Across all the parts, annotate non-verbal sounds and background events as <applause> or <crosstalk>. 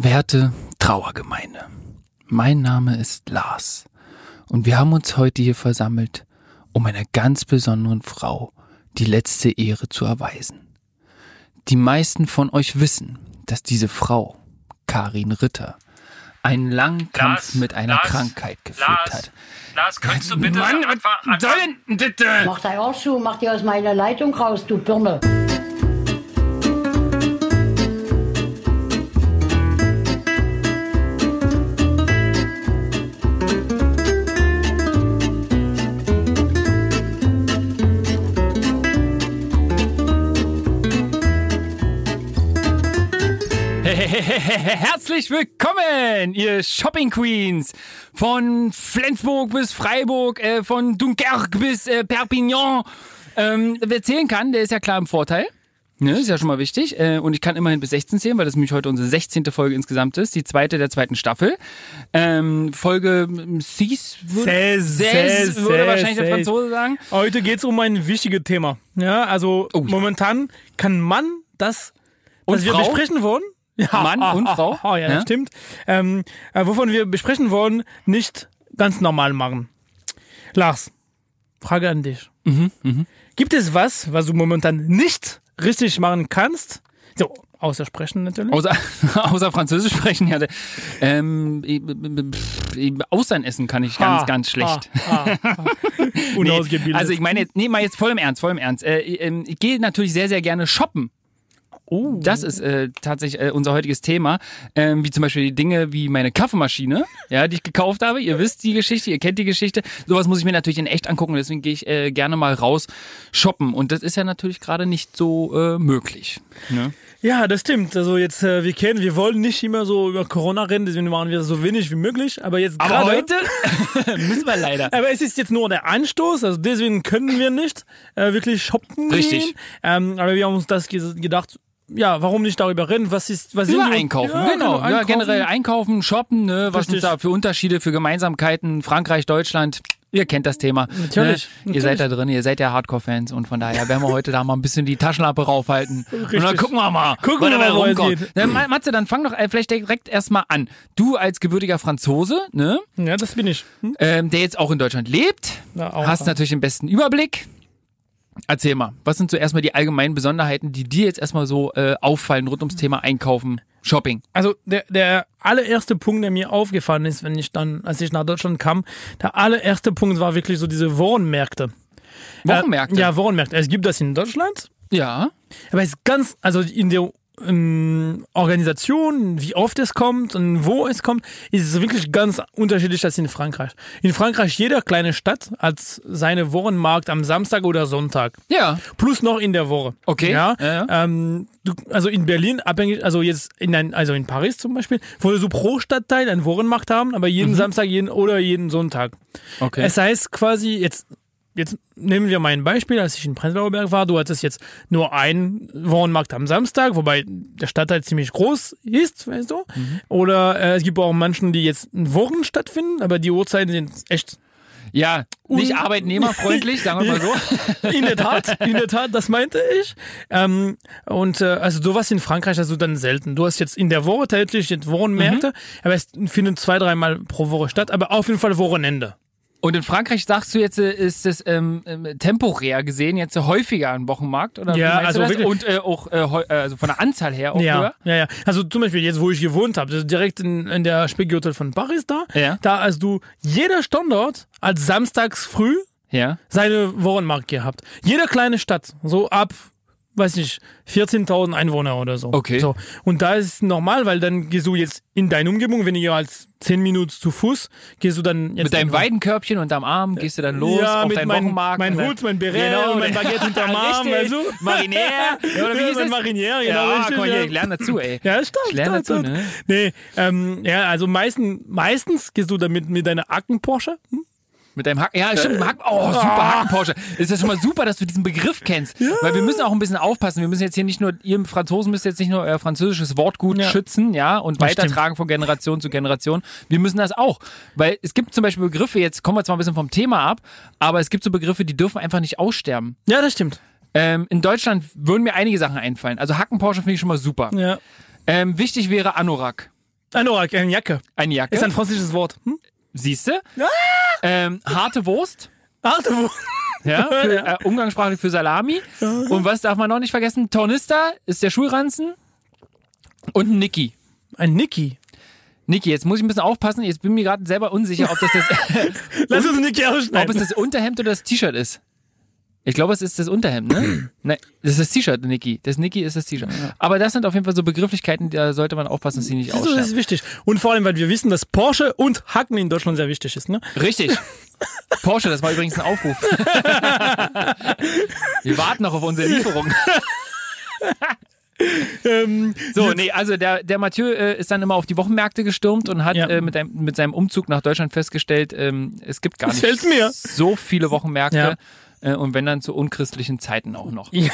Werte Trauergemeinde, mein Name ist Lars und wir haben uns heute hier versammelt, um einer ganz besonderen Frau die letzte Ehre zu erweisen. Die meisten von euch wissen, dass diese Frau, Karin Ritter, einen langen Kampf Lars, mit einer Lars, Krankheit geführt Lars, hat. Lars, könntest du bitte Mann, einfach... was soll denn bitte? Mach dein Arsch zu, mach dir aus meiner Leitung raus, du Birne. <laughs> Herzlich willkommen, ihr Shopping Queens. Von Flensburg bis Freiburg, äh, von Dunkerque bis äh, Perpignan. Ähm, wer zählen kann, der ist ja klar im Vorteil. Ne, ist ja schon mal wichtig. Äh, und ich kann immerhin bis 16 zählen, weil das nämlich heute unsere 16. Folge insgesamt ist. Die zweite der zweiten Staffel. Ähm, Folge 6 würde, Seize, Seize seize, würde wahrscheinlich der. Franzose sagen. Heute geht es um ein wichtiges Thema. Ja, also Oh ja. momentan kann man das, was Und wir Frau? besprechen wollen. Ja, Mann und <laughs> Frau? Ah, ja, Ja. das stimmt. Ähm, äh, wovon wir besprechen wollen, nicht ganz normal machen. Lars, Frage an dich. Mhm, Gibt es was, was du momentan nicht richtig machen kannst? So, außer sprechen natürlich. Außer, <laughs> außer Französisch sprechen, ja. Ähm, äh, äh, Austern essen kann ich ganz, Ah, ganz schlecht. Ah, ah, <laughs> ah. Nee, also ich meine, jetzt- nee, mal jetzt voll im Ernst, voll im Ernst. Äh, ähm, ich gehe natürlich sehr, sehr gerne shoppen. Oh. Das ist äh, tatsächlich äh, unser heutiges Thema. Ähm, wie zum Beispiel die Dinge wie meine Kaffeemaschine, <laughs> ja, die ich gekauft habe. Ihr wisst die Geschichte, ihr kennt die Geschichte. Sowas muss ich mir natürlich in echt angucken. Deswegen gehe ich äh, gerne mal raus shoppen. Und das ist ja natürlich gerade nicht so äh, möglich. Ne? Ja, das stimmt. Also jetzt, äh, wir kennen, wir wollen nicht immer so über Corona reden, deswegen machen wir so wenig wie möglich. Aber jetzt Aber gerade, heute <laughs> <laughs> müssen wir leider. aber es ist jetzt nur der Anstoß, also deswegen können wir nicht äh, wirklich shoppen Richtig. gehen. Ähm, aber wir haben uns das ge- gedacht, ja, warum nicht darüber reden? Was ist, was Über sind die- einkaufen, ja, genau. Ja, einkaufen. generell einkaufen, shoppen, ne, was Richtig. uns da für Unterschiede, für Gemeinsamkeiten, Frankreich, Deutschland. Ihr kennt das Thema. Natürlich, Ne? Ihr seid natürlich. da drin, ihr seid ja Hardcore-Fans und von daher werden wir heute da mal ein bisschen die Taschenlampe raufhalten. Und dann Richtig. gucken wir mal, Gucken wir mal, rumkommt. Ne, Ma- Matze, dann fang doch äh, vielleicht direkt erstmal an. Du als gebürtiger Franzose, ne, Ja, das bin ich. Hm? ähm, der jetzt auch in Deutschland lebt, Ja, auch, hast ja. natürlich den besten Überblick. Erzähl mal, was sind so erstmal die allgemeinen Besonderheiten, die dir jetzt erstmal so äh, auffallen rund ums Thema Einkaufen, Shopping? Also der, der allererste Punkt, der mir aufgefallen ist, wenn ich dann, als ich nach Deutschland kam, der allererste Punkt war wirklich so diese Wochenmärkte. Wochenmärkte? Äh, ja, Wochenmärkte. Es gibt das in Deutschland, Ja. Aber es ist ganz, also in der ähm, Organisation, wie oft es kommt und wo es kommt, ist es wirklich ganz unterschiedlich als in Frankreich. In Frankreich, jede kleine Stadt hat seine Wochenmarkt am Samstag oder Sonntag. Ja. Plus noch in der Woche. Okay. Ja. Ja, Ähm, du, also in Berlin, abhängig, also jetzt in ein, also in Paris zum Beispiel, wo wir so pro Stadtteil einen Wochenmarkt haben, aber jeden Samstag jeden, oder jeden Sonntag. Mhm. Okay. Es heißt quasi, jetzt, jetzt nehmen wir mal ein Beispiel, als ich in Prenzlauer Berg war, du hattest jetzt nur einen Wochenmarkt am Samstag, wobei der Stadtteil ziemlich groß ist, weißt du? Mhm. Oder äh, es gibt auch manchen, die jetzt in Wochen stattfinden, aber die Uhrzeiten sind echt ja, nicht Un- arbeitnehmerfreundlich, sagen wir mal so. <laughs> in der Tat, in der Tat, das meinte ich. Ähm, und äh, also sowas in Frankreich hast du dann selten. Du hast jetzt in der Woche täglich jetzt Wochenmärkte, aber es finden zwei, dreimal pro Woche statt, aber auf jeden Fall Wochenende. Und in Frankreich sagst du jetzt, äh, ist es ähm, ähm, temporär gesehen jetzt häufiger ein Wochenmarkt? Oder Ja, also Und äh, auch äh, äh, also von der Anzahl her auch Ja, höher? ja, ja. Also zum Beispiel jetzt, wo ich gewohnt habe, das ist direkt in, in der Spiegelhotel von Paris da. Ja. Da hast du jeder Standort als samstags früh Ja. seine Wochenmarkt gehabt. Jede kleine Stadt, so ab, weiß nicht, 14.000 Einwohner oder so. Okay. So. Und da ist normal, weil dann gehst du jetzt in deine Umgebung, weniger als 10 Minuten zu Fuß, gehst du dann jetzt Mit deinem Weidenkörbchen unterm Arm gehst du dann los ja, auf mit deinen mein, Wochenmarkt. mein Hut, mein Beret Genau, und mein <laughs> Baguette hinterm Arm, weißt du? Marinär. <laughs> Ja, oder wie Ja, hieß mein? Marinär, genau, ja, richtig, hier, ja. ich lerne dazu, ey. Ja, stark. Ich lerne dazu, ne? Nee, ähm, ja, also meisten, meistens gehst du damit mit deiner Acken Porsche. Hm? Mit deinem Hack. Ja, stimmt. Hack, oh, super Hacken-Porsche. Ist das schon mal super, dass du diesen Begriff kennst. Weil wir müssen auch ein bisschen aufpassen. Wir müssen jetzt hier nicht nur, ihr Franzosen müsst jetzt nicht nur euer französisches Wortgut Ja. schützen, ja, und Das weitertragen von Generation zu Generation. Wir müssen das auch. Weil es gibt zum Beispiel Begriffe, jetzt kommen wir zwar ein bisschen vom Thema ab, aber es gibt so Begriffe, die dürfen einfach nicht aussterben. Ja, das stimmt. Ähm, in Deutschland würden mir einige Sachen einfallen. Also Hacken-Porsche finde ich schon mal super. Ja. Ähm, wichtig wäre Anorak. Anorak, eine Jacke. Eine Jacke. Ist ein französisches Wort. Hm? Siehst du? Ähm, harte Wurst. Arte, wo? Ja, <laughs> für, äh, umgangssprachlich für Salami. Und was darf man noch nicht vergessen? Tornister ist der Schulranzen. Und ein Niki. Ein Niki. Niki, jetzt muss ich ein bisschen aufpassen. Jetzt bin ich mir gerade selber unsicher, ob das das, <laughs> Lass <laughs> uns Niki ob ausschneiden. es das Unterhemd oder das T-Shirt ist. Ich glaube, es ist das Unterhemd, ne? <clears throat> Nein, das ist das T-Shirt, Niki. Das Niki ist das T-Shirt. Aber das sind auf jeden Fall so Begrifflichkeiten, da sollte man aufpassen, dass sie nicht So, das ist wichtig. Und vor allem, weil wir wissen, dass Porsche und Hacken in Deutschland sehr wichtig ist. Ne? Richtig. <laughs> Porsche, das war übrigens ein Aufruf. <laughs> Wir warten noch auf unsere Lieferung. <laughs> Ähm, So, nee, also der, der Mathieu äh, ist dann immer auf die Wochenmärkte gestürmt und hat Ja. äh, mit, einem, mit seinem Umzug nach Deutschland festgestellt, ähm, es gibt gar nicht so viele Wochenmärkte. Ja. Äh, und wenn dann zu unchristlichen Zeiten auch noch. <laughs> ja,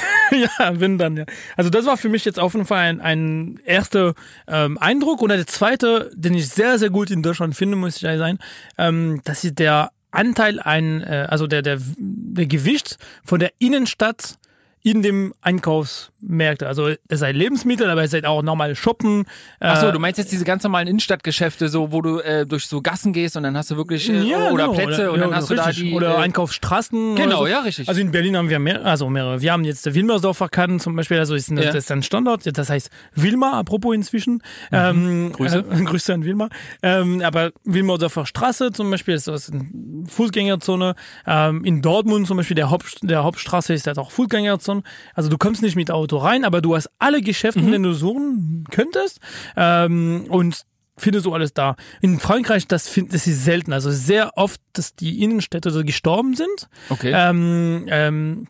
wenn dann, ja. Also das war für mich jetzt auf jeden Fall ein, ein erster ähm, Eindruck. Und der zweite, den ich sehr, sehr gut in Deutschland finde, muss ich ehrlich sein, ähm, das ist der Anteil ein, äh, also der, der, der Gewicht von der Innenstadt in dem Einkaufsmärkte. Also es sei Lebensmittel, aber es sei auch normal shoppen. Achso, äh, du meinst jetzt diese ganz normalen Innenstadtgeschäfte, so wo du äh, durch so Gassen gehst und dann hast du wirklich äh, Ja, oder genau. Plätze und ja, dann hast du da richtig. die oder äh, Einkaufsstraßen. Genau, oder so. ja, richtig. Also in Berlin haben wir mehr, also mehrere. Wir haben jetzt der Wilmersdorfer Kanten zum Beispiel, also ist, ein- Ja. das ist ein Standort, das heißt Wilmar, apropos inzwischen. Ähm, Mhm. Grüße. Äh, <laughs> Grüße an Wilmar. Ähm, aber Wilmersdorfer Straße zum Beispiel ist das eine Fußgängerzone. Ähm, in Dortmund zum Beispiel der, Haupt, der Hauptstraße ist das auch Fußgängerzone. Also du kommst nicht mit Auto rein, aber du hast alle Geschäfte, Mhm. in denen du suchen könntest. Ähm, und findest du alles da. In Frankreich, das, find, das ist selten. Also sehr oft, dass die Innenstädte so gestorben sind. Okay. Ähm, ähm,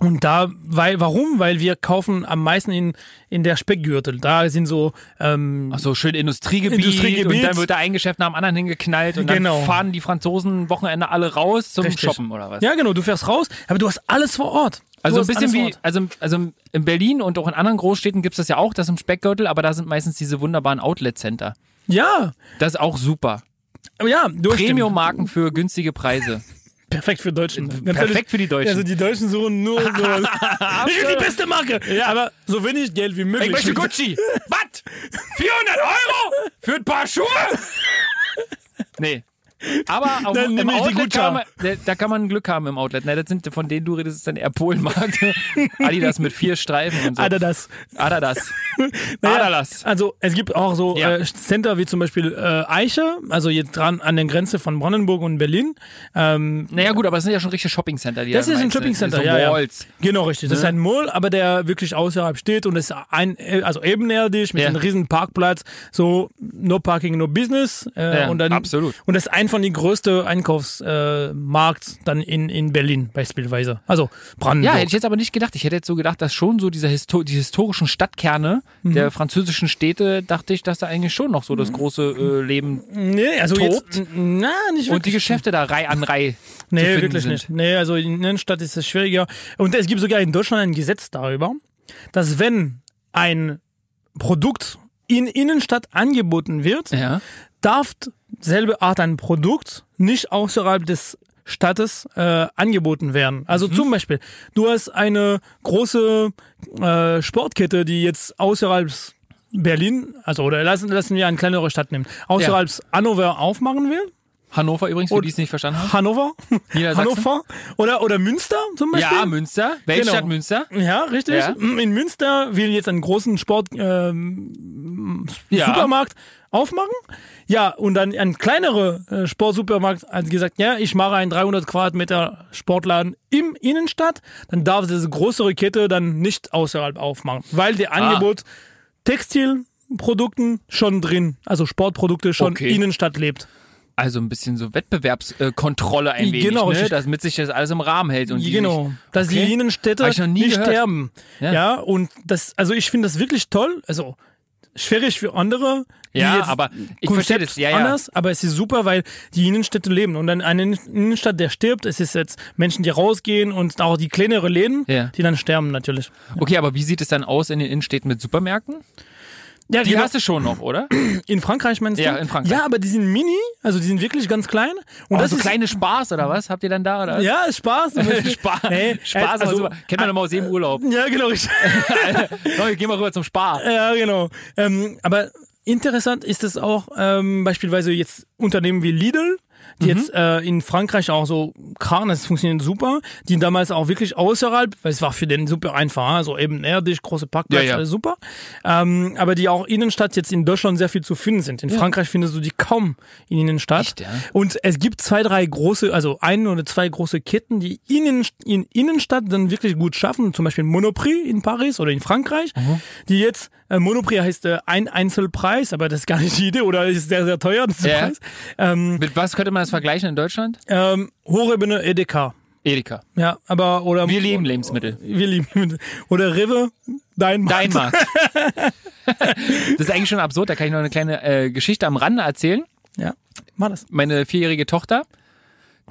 und da, weil, warum? Weil wir kaufen am meisten in, in der Speckgürtel. Da sind so, ähm, Ach so, schön Industriegebiet, Industriegebiet. und dann wird da ein Geschäft nach dem anderen hingeknallt und Genau. dann fahren die Franzosen Wochenende alle raus zum Richtig. Shoppen oder was? ja genau, du fährst raus, aber du hast alles vor Ort. Also ein bisschen wie, also, also in Berlin und auch in anderen Großstädten gibt es das ja auch, das im Speckgürtel, aber da sind meistens diese wunderbaren Outlet-Center. Ja, Das ist auch super. ja, Premium-Marken für günstige Preise. <laughs> Perfekt für Deutschen. Perfekt für die Deutschen. Also die Deutschen suchen nur so. <laughs> ich will die beste Marke. Aber so wenig Geld wie möglich. Ich möchte Gucci. <laughs> Was? 400 Euro? Für ein paar Schuhe? Nee. Aber auf, Dann im Outlet kann man, da, kann man Glück haben im Outlet. Ne, das sind von denen du redest, ist dann eher Polenmarkt. <laughs> Adidas mit vier Streifen und so. Adidas. Adidas. <laughs> Naja, Adidas. Also es gibt auch so Ja. äh, Center wie zum Beispiel äh, Eiche, also jetzt dran an der Grenze von Brandenburg und Berlin. Ähm, Naja gut, aber es sind ja schon richtige Shoppingcenter. Die das da ist ein ne? Shoppingcenter, so ja, ja. Genau, richtig. Das ist ein Mall, aber der wirklich außerhalb steht und ist ein, also ebenerdig mit Ja. einem riesen Parkplatz, so no parking, no business. Äh, Ja, und dann, absolut. Und das ist ein von den größten Einkaufsmarkt äh, dann in, in Berlin beispielsweise. Also Brandenburg. Ja, hätte ich jetzt aber nicht gedacht. Ich hätte jetzt so gedacht, dass schon so dieser Histo die historischen Stadtkerne Mhm. der französischen Städte, dachte ich, dass da eigentlich schon noch so das große äh, Leben nee, also tobt. jetzt, na, nicht und die wirklich. Geschäfte da Reihe an Reihe zu Nee, finden wirklich sind. nicht. Nee, also in Innenstadt ist es schwieriger. Und es gibt sogar in Deutschland ein Gesetz darüber, dass wenn ein Produkt in Innenstadt angeboten wird, Ja. darf selbe Art ein Produkt nicht außerhalb des Stadtes äh, angeboten werden. Also zum Beispiel, du hast eine große äh, Sportkette, die jetzt außerhalb Berlin, also oder lassen, lassen wir eine kleinere Stadt nehmen, außerhalb Hannover aufmachen will. Hannover übrigens, für Und- die es nicht verstanden haben. Hannover? Hannover oder, oder Münster zum Beispiel. Ja, Münster. Welche Genau. Stadt Münster? Ja, richtig. Ja. In Münster will jetzt einen großen Sport ähm, Ja. Supermarkt aufmachen. Ja, und dann ein kleinerer äh, Sportsupermarkt hat gesagt, ja, ich mache einen 300 Quadratmeter Sportladen im Innenstadt. Dann darf diese größere Kette dann nicht außerhalb aufmachen, weil der Ah. Angebot Textilprodukten schon drin, also Sportprodukte schon Okay. Innenstadt lebt. Also ein bisschen so Wettbewerbskontrolle ein wenig, Genau, ne? damit sich das alles im Rahmen hält. Und die genau, Sich, dass Okay. die Innenstädte nicht gehört. sterben. Ja. Ja. und das, also ich finde das wirklich toll. Also schwierig für andere. die Ja, jetzt aber ich Konzept verstehe das. Ja, ja. anders, aber es ist super, weil die Innenstädte leben. Und dann eine Innenstadt, der stirbt, es ist jetzt Menschen, die rausgehen und auch die kleinere Läden, Ja. die dann sterben natürlich. Okay, aber wie sieht es dann aus in den Innenstädten mit Supermärkten? Ja, Die genau. hast du schon noch, oder? <clears throat> in Frankreich meinst Ja, du? in Frankreich. Ja, aber die sind mini, also die sind wirklich ganz klein. Und Oh, das so ist kleine Spaß oder was? Habt ihr dann da? Oder? Ja, Spaß. <laughs> Spaß. Nee, Spaß, also- also, kennt man doch mal aus jedem Urlaub. Ja, genau. no, geh mal rüber zum Spar. Ja, genau. Ähm, aber interessant ist es auch ähm, beispielsweise jetzt Unternehmen wie Lidl, die Mhm. jetzt äh, in Frankreich auch so Kran, das funktioniert super, die damals auch wirklich außerhalb, weil es war für den super einfach, also eben erdig, große Parkplatz, Ja, ja. alles super, ähm, aber die auch Innenstadt jetzt in Deutschland sehr viel zu finden sind. In Frankreich findest du die kaum in Innenstadt. Echt, ja? Und es gibt zwei, drei große, also ein oder zwei große Ketten, die Innen, in Innenstadt dann wirklich gut schaffen, zum Beispiel Monoprix in Paris oder in Frankreich, die jetzt, äh, Monoprix heißt äh, ein Einzelpreis, aber das ist gar nicht die Idee oder ist sehr, sehr teuer, das ist Ja. Preis. Ähm, Mit was könnte man das vergleichen in Deutschland? ähm, Hochebene Edeka. Edeka. Ja, aber, oder. Wir lieben Lebensmittel. Wir lieben. Oder Rewe, dein Dein Markt. <laughs> das ist eigentlich schon absurd. Da kann ich noch eine kleine äh, Geschichte am Rande erzählen. Ja, mach das. Meine vierjährige Tochter,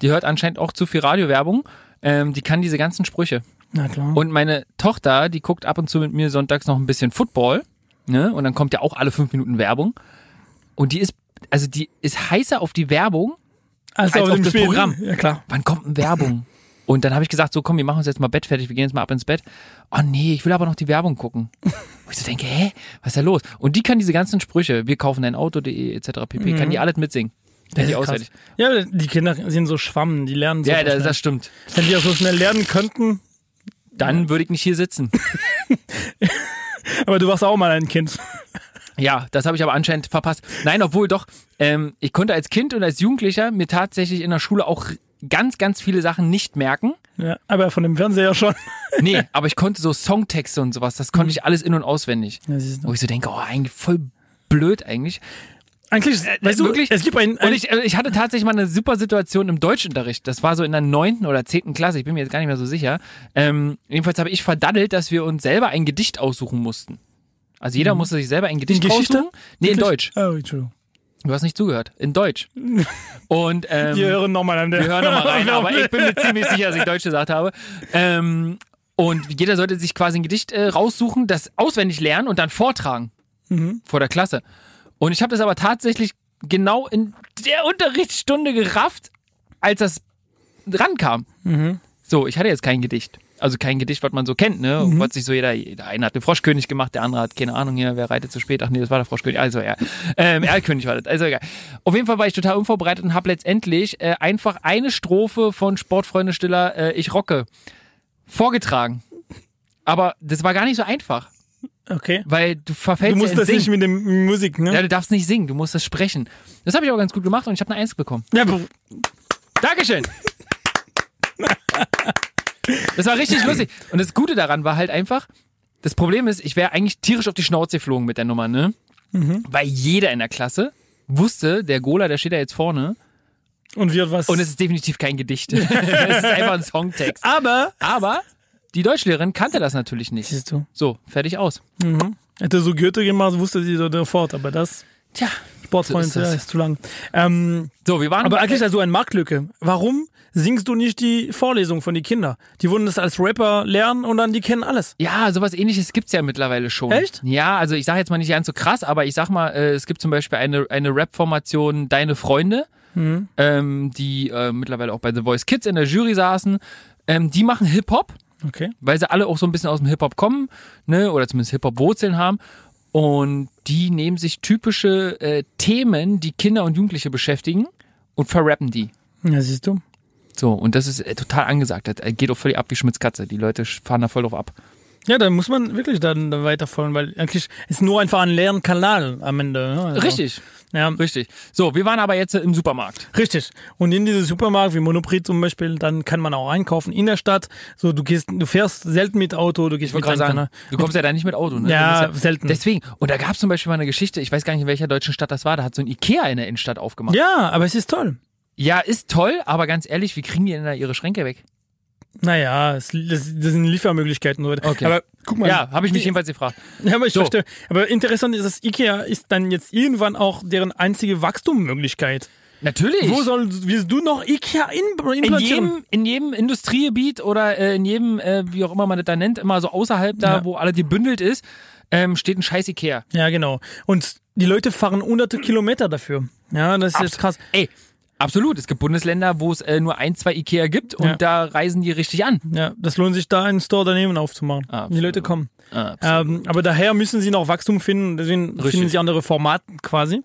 die hört anscheinend auch zu viel Radiowerbung. Ähm, die kann diese ganzen Sprüche. Na klar. Und meine Tochter, die guckt ab und zu mit mir sonntags noch ein bisschen Football. Ne? Und dann kommt ja auch alle fünf Minuten Werbung. Und die ist, also die ist heißer auf die Werbung. also als auf das Spiel. Programm. Ja, klar. Wann kommt denn Werbung? Und dann habe ich gesagt, so komm, wir machen uns jetzt mal Bett fertig, wir gehen jetzt mal ab ins Bett. Oh nee, ich will aber noch die Werbung gucken. <laughs> Wo ich so denke, hä, was ist da los? Und die kann diese ganzen Sprüche, wir kaufen ein Auto.de etc. pp, kann die alles mitsingen. Ist krass. auswendig. Ja, die Kinder sind so schwamm, die lernen so Ja, das, das stimmt. Wenn die auch so schnell lernen könnten. Dann würde ich nicht hier sitzen. <laughs> Aber du warst auch mal ein Kind. Ja, das habe ich aber anscheinend verpasst. Nein, obwohl doch, ähm, ich konnte als Kind und als Jugendlicher mir tatsächlich in der Schule auch ganz, ganz viele Sachen nicht merken. Ja, aber von dem Fernseher schon. <laughs> Nee, aber ich konnte so Songtexte und sowas, das konnte ich alles in- und auswendig. Ja. Wo ich so denke, oh, eigentlich voll blöd eigentlich. Eigentlich, weißt du, Äh, wirklich? es gibt ein, ein Und ich, äh, ich hatte tatsächlich mal eine super Situation im Deutschunterricht. Das war so in der neunten oder zehnten Klasse, ich bin mir jetzt gar nicht mehr so sicher. Ähm, jedenfalls habe ich verdaddelt, dass wir uns selber ein Gedicht aussuchen mussten. Also jeder musste sich selber ein Gedicht Mhm. In Geschichte? aussuchen. Nee, in Deutsch. Oh, Entschuldigung. Du hast nicht zugehört. In Deutsch. <laughs> Und ähm, Wir hören nochmal an der. wir hören nochmal rein, <laughs> aber ich bin mir ziemlich sicher, dass ich Deutsch gesagt habe. Ähm, und jeder sollte sich quasi ein Gedicht äh, raussuchen, das auswendig lernen und dann vortragen vor der Klasse. Und ich habe das aber tatsächlich genau in der Unterrichtsstunde gerafft, als das rankam. So, ich hatte jetzt kein Gedicht. Also kein Gedicht, was man so kennt, ne? Was sich so jeder, der eine hat den Froschkönig gemacht, der andere hat keine Ahnung hier, wer reitet zu spät. Ach nee, das war der Froschkönig. Also ja, ähm, <laughs> Erlkönig war das. Also egal. Auf jeden Fall war ich total unvorbereitet und habe letztendlich äh, einfach eine Strophe von Sportfreunde Stiller, äh, Ich rocke, vorgetragen. Aber das war gar nicht so einfach, Okay. weil du Du verfällst musst ja das in nicht Singen. mit dem Musik, ne? Ja, du darfst nicht singen, du musst das sprechen. Das habe ich aber ganz gut gemacht und ich habe eine Eins bekommen. Ja, Dankeschön. Das war richtig lustig. Und das Gute daran war halt einfach, das Problem ist, ich wäre eigentlich tierisch auf die Schnauze geflogen mit der Nummer, ne? Weil jeder in der Klasse wusste, der Gola, der steht da jetzt vorne. und wird was. Und es ist definitiv kein Gedicht. <laughs> es ist einfach ein Songtext. aber, Aber die Deutschlehrerin kannte das natürlich nicht. siehst du, So, fertig aus. hätte so Goethe gemacht, wusste sie so sofort, aber das Tja. Sportfreund So ist ist zu lang. Ähm, So, wir waren. aber eigentlich du eine Marktlücke. Warum singst du nicht die Vorlesung von den Kindern? Die wollen das als Rapper lernen und dann die kennen alles. Ja, sowas ähnliches gibt's ja mittlerweile schon. Echt? Ja, also ich sage jetzt mal nicht ganz so krass, aber ich sag mal, äh, es gibt zum Beispiel eine, eine Rap-Formation Deine Freunde, Mhm. ähm, die äh, mittlerweile auch bei The Voice Kids in der Jury saßen. Ähm, die machen Hip-Hop, Okay. weil sie alle auch so ein bisschen aus dem Hip-Hop kommen, ne, oder zumindest Hip-Hop-Wurzeln haben. Und die nehmen sich typische äh, Themen, die Kinder und Jugendliche beschäftigen und verrappen die. Ja, siehst du. So, und das ist äh, total angesagt. Das äh, geht auch völlig ab wie Schmitz Katze. Die Leute fahren da voll drauf ab. Ja, da muss man wirklich dann weiter folgen, weil eigentlich ist nur einfach ein Lernkanal am Ende. Ne? Also, Richtig, Ja, richtig. So, wir waren aber jetzt im Supermarkt. Richtig. Und in diesem Supermarkt wie Monoprix zum Beispiel, dann kann man auch einkaufen in der Stadt. So, du gehst, du fährst selten mit Auto, du gehst mit sagen, du kommst ja da nicht mit Auto, ne? Ja, bist selten. Deswegen. Und da gab es zum Beispiel mal eine Geschichte, ich weiß gar nicht, in welcher deutschen Stadt das war, da hat so ein Ikea in der Innenstadt aufgemacht. Ja, aber es ist toll. Ja, ist toll, aber ganz ehrlich, wie kriegen die denn da ihre Schränke weg? Naja, es, das, das sind Liefermöglichkeiten. So. Okay. Aber guck mal. Ja, habe ich mich jedenfalls gefragt. <laughs> Ja, aber ich So. verstehe. Aber interessant ist, dass Ikea ist dann jetzt irgendwann auch deren einzige Wachstummöglichkeit. Natürlich. Wo soll, willst du noch Ikea in, in jedem, in jedem Industriegebiet oder äh, in jedem, äh, wie auch immer man das da nennt, immer so außerhalb da, Ja. wo alle gebündelt ist, ähm, steht ein scheiß Ikea. Ja, genau. Und die Leute fahren hunderte Kilometer dafür. Ja, das ist jetzt krass. Ey, Absolut. Es gibt Bundesländer, wo es äh, nur ein, zwei Ikea gibt und Ja. da reisen die richtig an. Ja, das lohnt sich da einen Store daneben aufzumachen. Absolut. Die Leute kommen. Ähm, aber daher müssen sie noch Wachstum finden, deswegen Richtig. finden sie andere Formate quasi.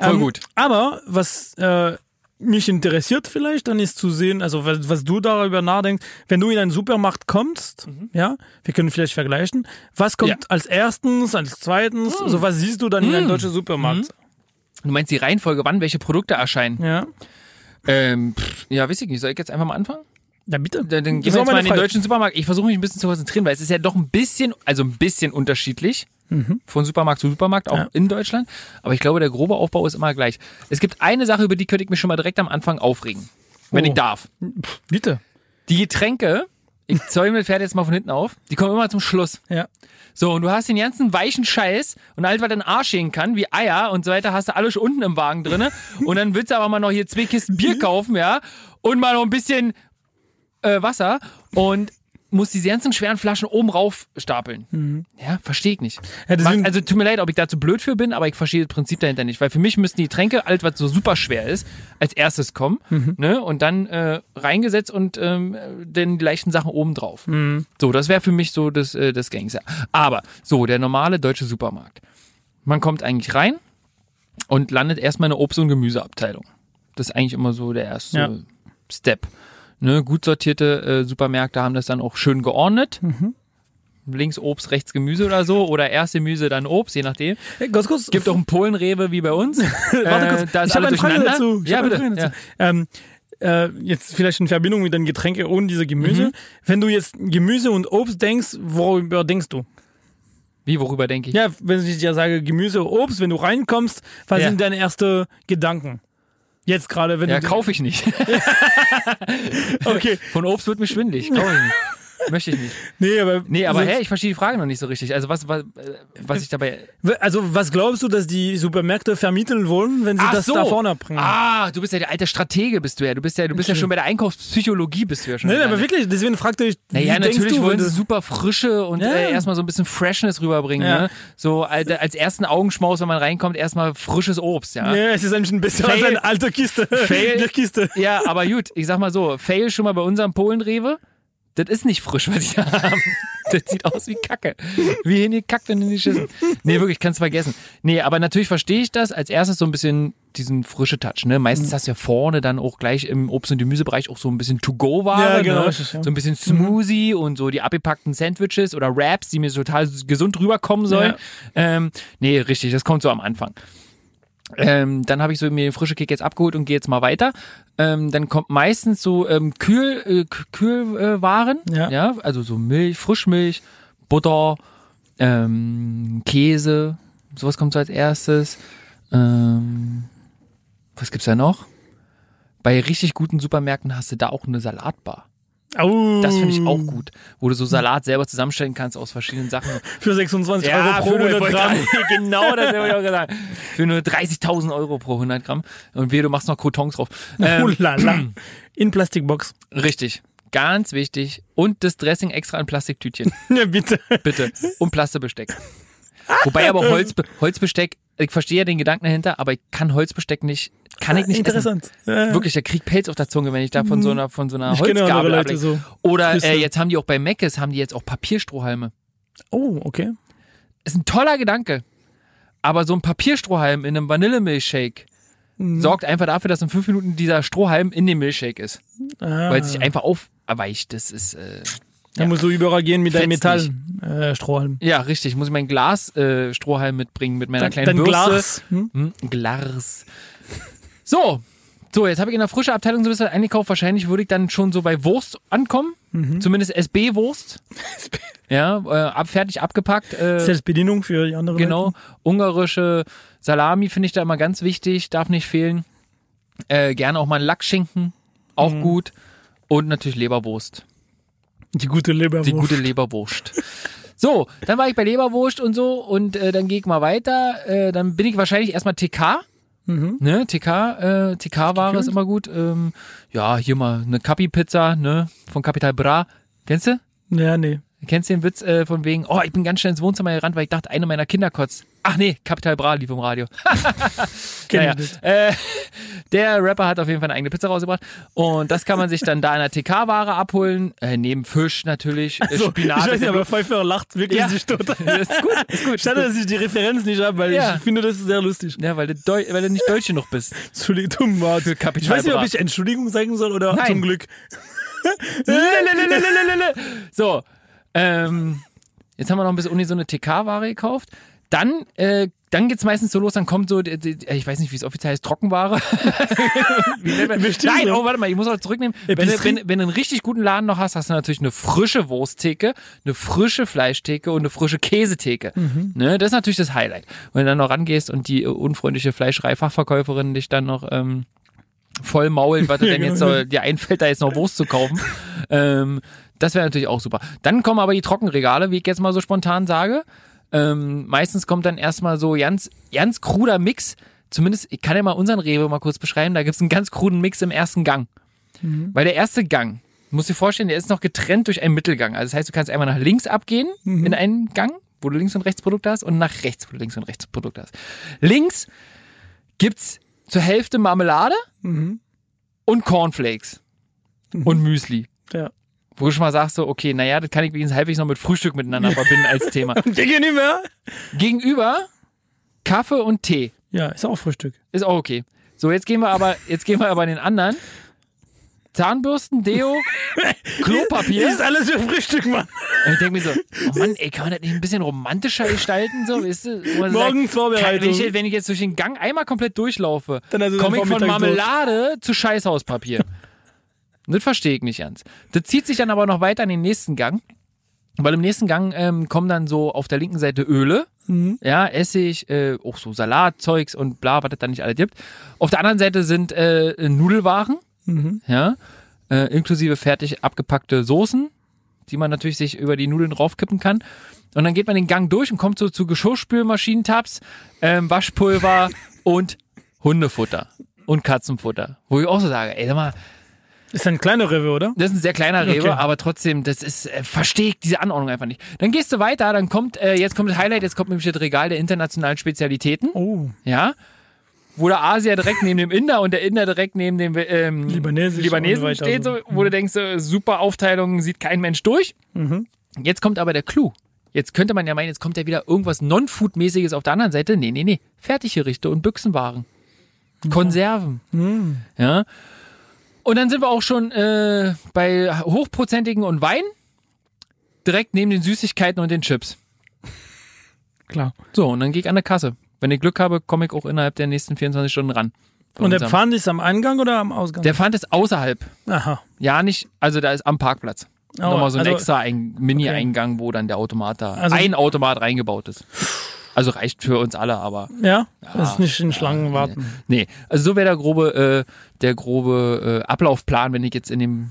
Voll Ähm, gut. Aber was äh, mich interessiert vielleicht, dann ist zu sehen, also was, was du darüber nachdenkst, wenn du in einen Supermarkt kommst, ja, wir können vielleicht vergleichen, was kommt Mhm. Ja. als erstens, als zweitens, also was siehst du dann in Mhm. einem deutschen Supermarkt? Du meinst die Reihenfolge, wann welche Produkte erscheinen? Ja, Ähm, pff, ja, weiß ich nicht. Soll ich jetzt einfach mal anfangen? ja bitte. Dann, dann gehen wir jetzt mal in den Frage. deutschen Supermarkt. Ich versuche mich ein bisschen zu konzentrieren, weil es ist ja doch ein bisschen, also ein bisschen unterschiedlich von Supermarkt zu Supermarkt, auch Mhm. Ja. in Deutschland. Aber ich glaube, der grobe Aufbau ist immer gleich. Es gibt eine Sache, über die könnte ich mich schon mal direkt am Anfang aufregen. Wenn Oh. ich darf. Bitte. Die Getränke, ich zäume das Pferd jetzt mal von hinten auf, die kommen immer zum Schluss. Ja. So, und du hast den ganzen weichen Scheiß und alles, was in den Arsch gehen kann, wie Eier und so weiter, hast du alles schon unten im Wagen drinne. <laughs> Und dann willst du aber mal noch hier zwei Kisten Bier kaufen, ja, und mal noch ein bisschen äh, Wasser und musst diese ganzen schweren Flaschen oben rauf stapeln. Ja, verstehe ich nicht. Ja, deswegen- also tut mir leid, ob ich da zu blöd für bin, aber ich verstehe das Prinzip dahinter nicht. Weil für mich müssten die Tränke, alles was so super schwer ist, als erstes kommen ne, und dann äh, reingesetzt und ähm, dann die leichten Sachen oben drauf. So, das wäre für mich so das, äh, das Gangster. Aber so, der normale deutsche Supermarkt. Man kommt eigentlich rein und landet erstmal in der Obst- und Gemüseabteilung. Das ist eigentlich immer so der erste Ja. Step. Ne, gut sortierte äh, Supermärkte haben das dann auch schön geordnet. Mhm. Links Obst, rechts Gemüse oder so. Oder erst Gemüse, dann Obst, je nachdem. Hey, ganz kurz. Gibt auch einen Polenrewe wie bei uns. <laughs> Warte kurz. Äh, da ist ich habe eine Frage dazu. Ich Ja, bitte. Frage Ja. dazu. Ähm, äh, jetzt vielleicht in Verbindung mit den Getränken ohne diese Gemüse. Mhm. Wenn du jetzt Gemüse und Obst denkst, worüber denkst du? Wie, worüber denke ich? Ja, wenn ich dir sage Gemüse, Obst, wenn du reinkommst, was Ja. sind deine ersten Gedanken? Jetzt gerade, wenn Ja, du kaufe ich nicht. <laughs> Okay, Von Obst wird mir schwindelig. Kaufe ich nicht. Möchte ich nicht. <laughs> nee, aber Nee, aber hä, ich verstehe die Frage noch nicht so richtig. Also was, was, was ich dabei... also was glaubst du, dass die Supermärkte vermitteln wollen, wenn sie Ach das so. da vorne bringen? Ah, du bist ja der alte Stratege, bist du ja. Du bist ja, du bist ja schon bei der Einkaufspsychologie, bist du ja schon. Nein, aber wirklich, deswegen fragte ich, wie Naja, natürlich du, wollen sie super Frische und Ja. äh, erstmal so ein bisschen Freshness rüberbringen. Ja. Ne? So als, als ersten Augenschmaus, wenn man reinkommt, erstmal frisches Obst. Ja, Ja, es ist ein bisschen besser als Fail. eine alte Kiste. Fail. <laughs> Bierkiste. ja aber gut, ich sag mal so, Fail schon mal bei unserem Polenrewe. Das ist nicht frisch, was die da haben. Das sieht aus wie Kacke. Wie hingekackt und hingeschissen. Nee, wirklich, kannst vergessen. Nee, aber natürlich verstehe ich das. Als erstes so ein bisschen diesen frische Touch. Ne? Meistens Mhm. hast du ja vorne dann auch gleich im Obst- und Gemüsebereich auch so ein bisschen To-Go-Ware. Ja, genau, ne? richtig, ja. So ein bisschen Smoothie und so die abgepackten Sandwiches oder Wraps, die mir total gesund rüberkommen sollen. Ähm, nee, richtig, das kommt so am Anfang. Ähm, dann habe ich so mir den frische Kick jetzt abgeholt und gehe jetzt mal weiter. Ähm, dann kommt meistens so ähm, Kühl, äh, Kühlwaren, Ja. ja, also so Milch, Frischmilch, Butter, ähm, Käse, sowas kommt so als erstes. Ähm, was gibt's da noch? Bei richtig guten Supermärkten hast du da auch eine Salatbar. Au. Das finde ich auch gut, wo du so Salat selber zusammenstellen kannst aus verschiedenen Sachen. <laughs> Für 26 Euro pro für nur- 100 Gramm. genau, das habe ich auch <laughs> gesagt. Für nur 30.000 Euro pro 100 Gramm. Und wir, du machst noch Crotons drauf. <laughs> Ähm, Oh la. <clears throat> In Plastikbox. richtig. Ganz wichtig. Und das Dressing extra in Plastiktütchen. Ja, bitte. Bitte. Und Plastikbesteck. Wobei aber Holzbe Holzbesteck, ich verstehe ja den Gedanken dahinter, aber ich kann Holzbesteck nicht, kann ich nicht essen. Interessant. Ja. Wirklich, der kriegt Pelz auf der Zunge, wenn ich da von so einer, von so einer Ich andere Holzgabel ablecke. so. Oder äh, jetzt haben die auch bei Meckes, haben die jetzt auch Papierstrohhalme. Oh, okay. ist ein toller Gedanke. Aber so ein Papierstrohhalm in einem Vanillemilchshake Mhm. sorgt einfach dafür, dass in fünf Minuten dieser Strohhalm in dem Milchshake ist. Ah. Weil es sich einfach aufweicht. Das ist, äh, Da musst du überall gehen mit deinem Fetzt Metall äh, ja, richtig. Muss ich mein Glas äh, mitbringen mit meiner Dein, kleinen dein Bürste. Glas. Hm? Hm, Glas. So. So, jetzt habe ich in der frische Abteilung so ein bisschen eingekauft. Wahrscheinlich würde ich dann schon so bei Wurst ankommen. Mhm. Zumindest SB-Wurst. ja, äh, ab, fertig abgepackt. Äh, Selbstbedienung für die anderen. Genau. Leute. Ungarische Salami finde ich da immer ganz wichtig, darf nicht fehlen. Äh, gerne auch mal Lackschinken, auch Mhm. gut. Und natürlich Leberwurst. Die gute Leberwurst. Die gute Leberwurst. So, dann war ich bei Leberwurst und so und äh, dann gehe ich mal weiter. Äh, dann bin ich wahrscheinlich erstmal TK. Mhm. Ne, TK, äh, TK-Ware ist immer gut. Ähm, ja, hier mal eine Capi-Pizza, ne, von Capital Bra. Kennst du? Ja, nee. Kennst du den Witz äh, von wegen, oh, ich bin ganz schnell ins Wohnzimmer gerannt, weil ich dachte, einer meiner Kinder kotzt. Ach nee, Capital Bra lief im Radio. <laughs> Naja, äh, der Rapper hat auf jeden Fall eine eigene Pizza rausgebracht und das kann man sich dann da in der TK-Ware abholen, äh, neben Fisch natürlich, äh, So, Spinat. ich weiß nicht, aber Pfeiffer lacht wirklich Ja. sich. Das <laughs> ist gut, ist gut. Schade, dass ich die Referenz nicht habe, weil Ja. ich finde, das ist sehr lustig. Ja, weil du, Deu weil du nicht deutsch genug bist. <laughs> Entschuldigung, Mart. Für Kapital Ich weiß nicht, ob Bra. ich Entschuldigung sagen soll oder Nein. zum Glück. So, ähm, jetzt haben wir noch ein bisschen Uni so eine TK-Ware gekauft. Dann, äh, dann geht's meistens so los, dann kommt so, die, ich weiß nicht, wie es offiziell heißt, Trockenware. <laughs> Bestimmt Nein, oh, warte mal, ich muss auch zurücknehmen. Wenn du, wenn, wenn du einen richtig guten Laden noch hast, hast du natürlich eine frische Wursttheke, eine frische Fleischtheke und eine frische Käsetheke. Ne, das ist natürlich das Highlight. Wenn du dann noch rangehst und die äh, unfreundliche Fleischereifachverkäuferin dich dann noch ähm, voll mault, was dir denn <laughs> jetzt genau. so, dir einfällt, da jetzt noch Wurst zu kaufen. <laughs> ähm, das wäre natürlich auch super. Dann kommen aber die Trockenregale, wie ich jetzt mal so spontan sage. Ähm, meistens kommt dann erstmal so ganz, ganz kruder Mix. Zumindest, ich kann ja mal unseren Rewe mal kurz beschreiben. Da gibt's einen ganz kruden Mix im ersten Gang. Weil der erste Gang, du musst dir vorstellen, der ist noch getrennt durch einen Mittelgang. Also das heißt, du kannst einmal nach links abgehen in einen Gang, wo du links und rechts Produkte hast, und nach rechts, wo du links und rechts Produkte hast. Links gibt's zur Hälfte Marmelade und Cornflakes und Müsli. Ja. Wo du schon mal sagst, so, okay, naja, das kann ich wenigstens halbwegs noch mit Frühstück miteinander <laughs> verbinden als Thema. <laughs> Mehr? Gegenüber Kaffee und Tee. Ja, ist auch Frühstück. Ist auch okay. So, jetzt gehen wir aber, jetzt gehen wir aber an den anderen. Zahnbürsten, Deo, <laughs> Klopapier. Ist alles für Frühstück, Mann. Und ich denke mir so, oh Mann, ey, kann man das nicht ein bisschen romantischer gestalten, so, weißt du? Morgens sagt, Vorbereitung. Wenn ich, jetzt- wenn ich jetzt durch den Gang einmal komplett durchlaufe, du komme ich von. Marmelade zu Scheißhauspapier. Das verstehe ich nicht ganz. Das zieht sich dann aber noch weiter in den nächsten Gang. Weil im nächsten Gang ähm, kommen dann so auf der linken Seite Öle, Mhm. ja, Essig, äh, auch so Salatzeugs und bla, was es da nicht alles gibt. Auf der anderen Seite sind äh, Nudelwaren, Mhm. ja, äh, inklusive fertig abgepackte Soßen, die man natürlich sich über die Nudeln draufkippen kann. Und dann geht man den Gang durch und kommt so zu Geschirrspülmaschinentabs, ähm, Waschpulver <laughs> und Hundefutter und Katzenfutter. Wo ich auch so sage, ey, sag mal, Ist ein kleiner Rewe, oder? das ist ein sehr kleiner Rewe, Okay. aber trotzdem, das ist, äh, verstehe ich diese Anordnung einfach nicht. Dann gehst du weiter, dann kommt, äh, jetzt kommt das Highlight, jetzt kommt nämlich das Regal der internationalen Spezialitäten, Oh. ja, wo der Asier direkt neben dem Inder und der Inder direkt neben dem ähm, Libanesisch Libanesen steht, so, wo du denkst, äh, super Aufteilung, sieht kein Mensch durch. Mhm. Jetzt kommt aber der Clou. Jetzt könnte man ja meinen, jetzt kommt ja wieder irgendwas Non-Food-mäßiges auf der anderen Seite. Nee, nee, nee. Fertiggerichte und Büchsenwaren. Konserven. Mhm. Ja. Und dann sind wir auch schon äh, bei hochprozentigen und Wein. Direkt neben den Süßigkeiten und den Chips. Klar. So, und dann gehe ich an der Kasse. Wenn ich Glück habe, komme ich auch innerhalb der nächsten 24 Stunden ran. Und der Pfand ist am Eingang oder am Ausgang? der Pfand ist außerhalb. Aha. Ja, nicht, also da ist am Parkplatz. Oh, Nochmal so ein also- extra ein Mini-Eingang, wo dann der Automat da, Also- ein Automat reingebaut ist. Also reicht für uns alle, aber Ja? Das ist nicht in Schlangen warten. nee. Also so wäre der grobe, äh, der grobe äh, Ablaufplan, wenn ich jetzt in dem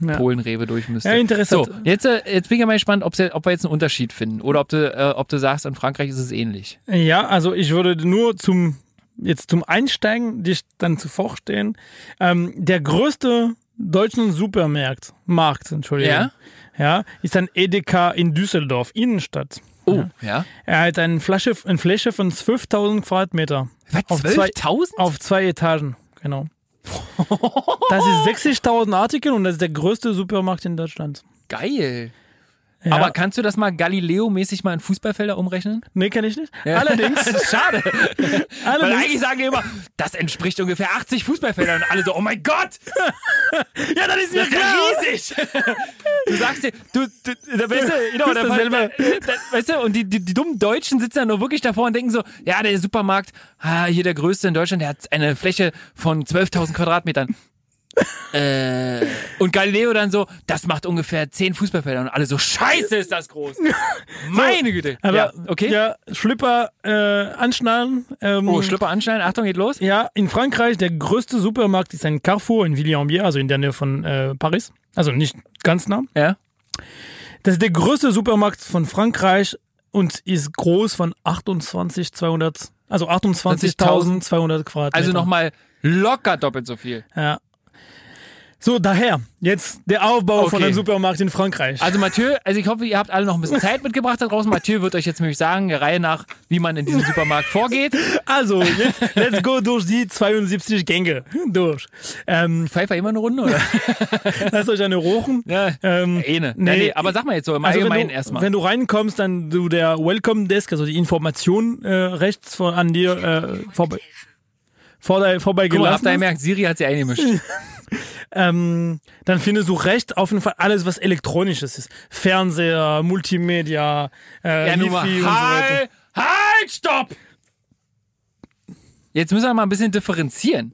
Ja. Polen-Rewe durch müsste. Ja, interessant. So, jetzt, äh, jetzt bin ich ja mal gespannt, ja- ob wir jetzt einen Unterschied finden oder ob du, äh, ob du sagst, in Frankreich ist es ähnlich. Ja, also ich würde nur zum jetzt zum Einsteigen dich dann zu vorstellen. Ähm, der größte deutschen Supermarkt, Markt, Entschuldigung. Ja? Ja, ist ein Edeka in Düsseldorf, Innenstadt. Oh, ja. Er hat eine Fläche, eine Fläche von 12.000 Quadratmeter. Was, Auf zwei, 12.000? auf zwei Etagen, genau. <laughs> Das ist 60.000 Artikel und das ist der größte Supermarkt in Deutschland. Geil. Ja. Aber kannst du das mal Galileo-mäßig mal in Fußballfelder umrechnen? nee, kann ich nicht. Allerdings, <laughs> Schade. <laughs> Weil allerdings, eigentlich sagen die immer, das entspricht ungefähr 80 Fußballfeldern. Und alle so, oh mein Gott, <laughs> ja, das ist mir das ist ja riesig. Du sagst dir, du, du da weißt du, genau, Bist da, du da, da, weißt du, und die, die, die dummen Deutschen sitzen dann nur wirklich davor und denken so, ja, der Supermarkt, ah, hier der größte in Deutschland, der hat eine Fläche von 12.000 Quadratmetern. Äh, und Galileo dann so, das macht ungefähr 10 Fußballfelder und alle so, scheiße ist das groß. <laughs> Meine Güte. Aber, ja, okay. Ja, Schlipper äh, anschnallen. Ähm, Oh, Schlüpper anschneiden, Achtung, geht los. Ja, in Frankreich, der größte Supermarkt ist ein Carrefour in Villiers-en-Bière, also in der Nähe von äh, Paris. Also nicht ganz nah. Ja. Das ist der größte Supermarkt von Frankreich und ist groß von 28.200, also 28.200 Quadratmeter. Also nochmal locker doppelt so viel. Ja. So, daher, jetzt der Aufbau von Okay. einem Supermarkt in Frankreich. Also Mathieu, also ich hoffe, ihr habt alle noch ein bisschen Zeit mitgebracht da draußen. Mathieu wird euch jetzt nämlich sagen, der Reihe nach, wie man in diesem Supermarkt vorgeht. Also, jetzt, let's go durch die 72 Gänge durch. Ähm, Pfeifer immer eine Runde, oder? <laughs> lasst euch eine rochen. Ja, Ähm, eh ne. nee. Nee, aber sag mal jetzt so im Also Allgemeinen wenn du, erstmal. Wenn du reinkommst, dann du der Welcome Desk, also die Information äh, rechts von, an dir äh, vorbei, vorbei, vorbei Guck mal, habt ihr gemerkt, Siri hat sie eingemischt. <laughs> ähm, dann findest du rechts auf jeden Fall alles, was elektronisches ist. Fernseher, Multimedia, äh, Ja, Wifi und so weiter. halt, halt, stopp! Jetzt müssen wir mal ein bisschen differenzieren.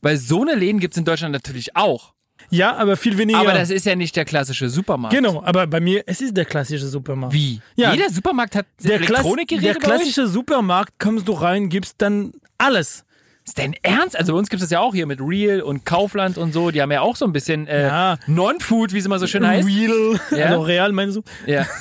Weil so eine Läden gibt es in Deutschland natürlich auch. Ja, aber viel weniger. Aber das ist ja nicht der klassische Supermarkt. genau, aber bei mir, es ist der klassische Supermarkt. Wie? Ja. Jeder Supermarkt hat Der, Elektronikgeräte der klassische Supermarkt, kommst du rein, gibst dann alles. Ist dein Ernst? Also bei uns gibt es das ja auch hier mit Real und Kaufland und so. Die haben ja auch so ein bisschen äh, Ja. Non-Food, wie es immer so schön heißt. Real, Ja. also real meinst du? Ja. <laughs>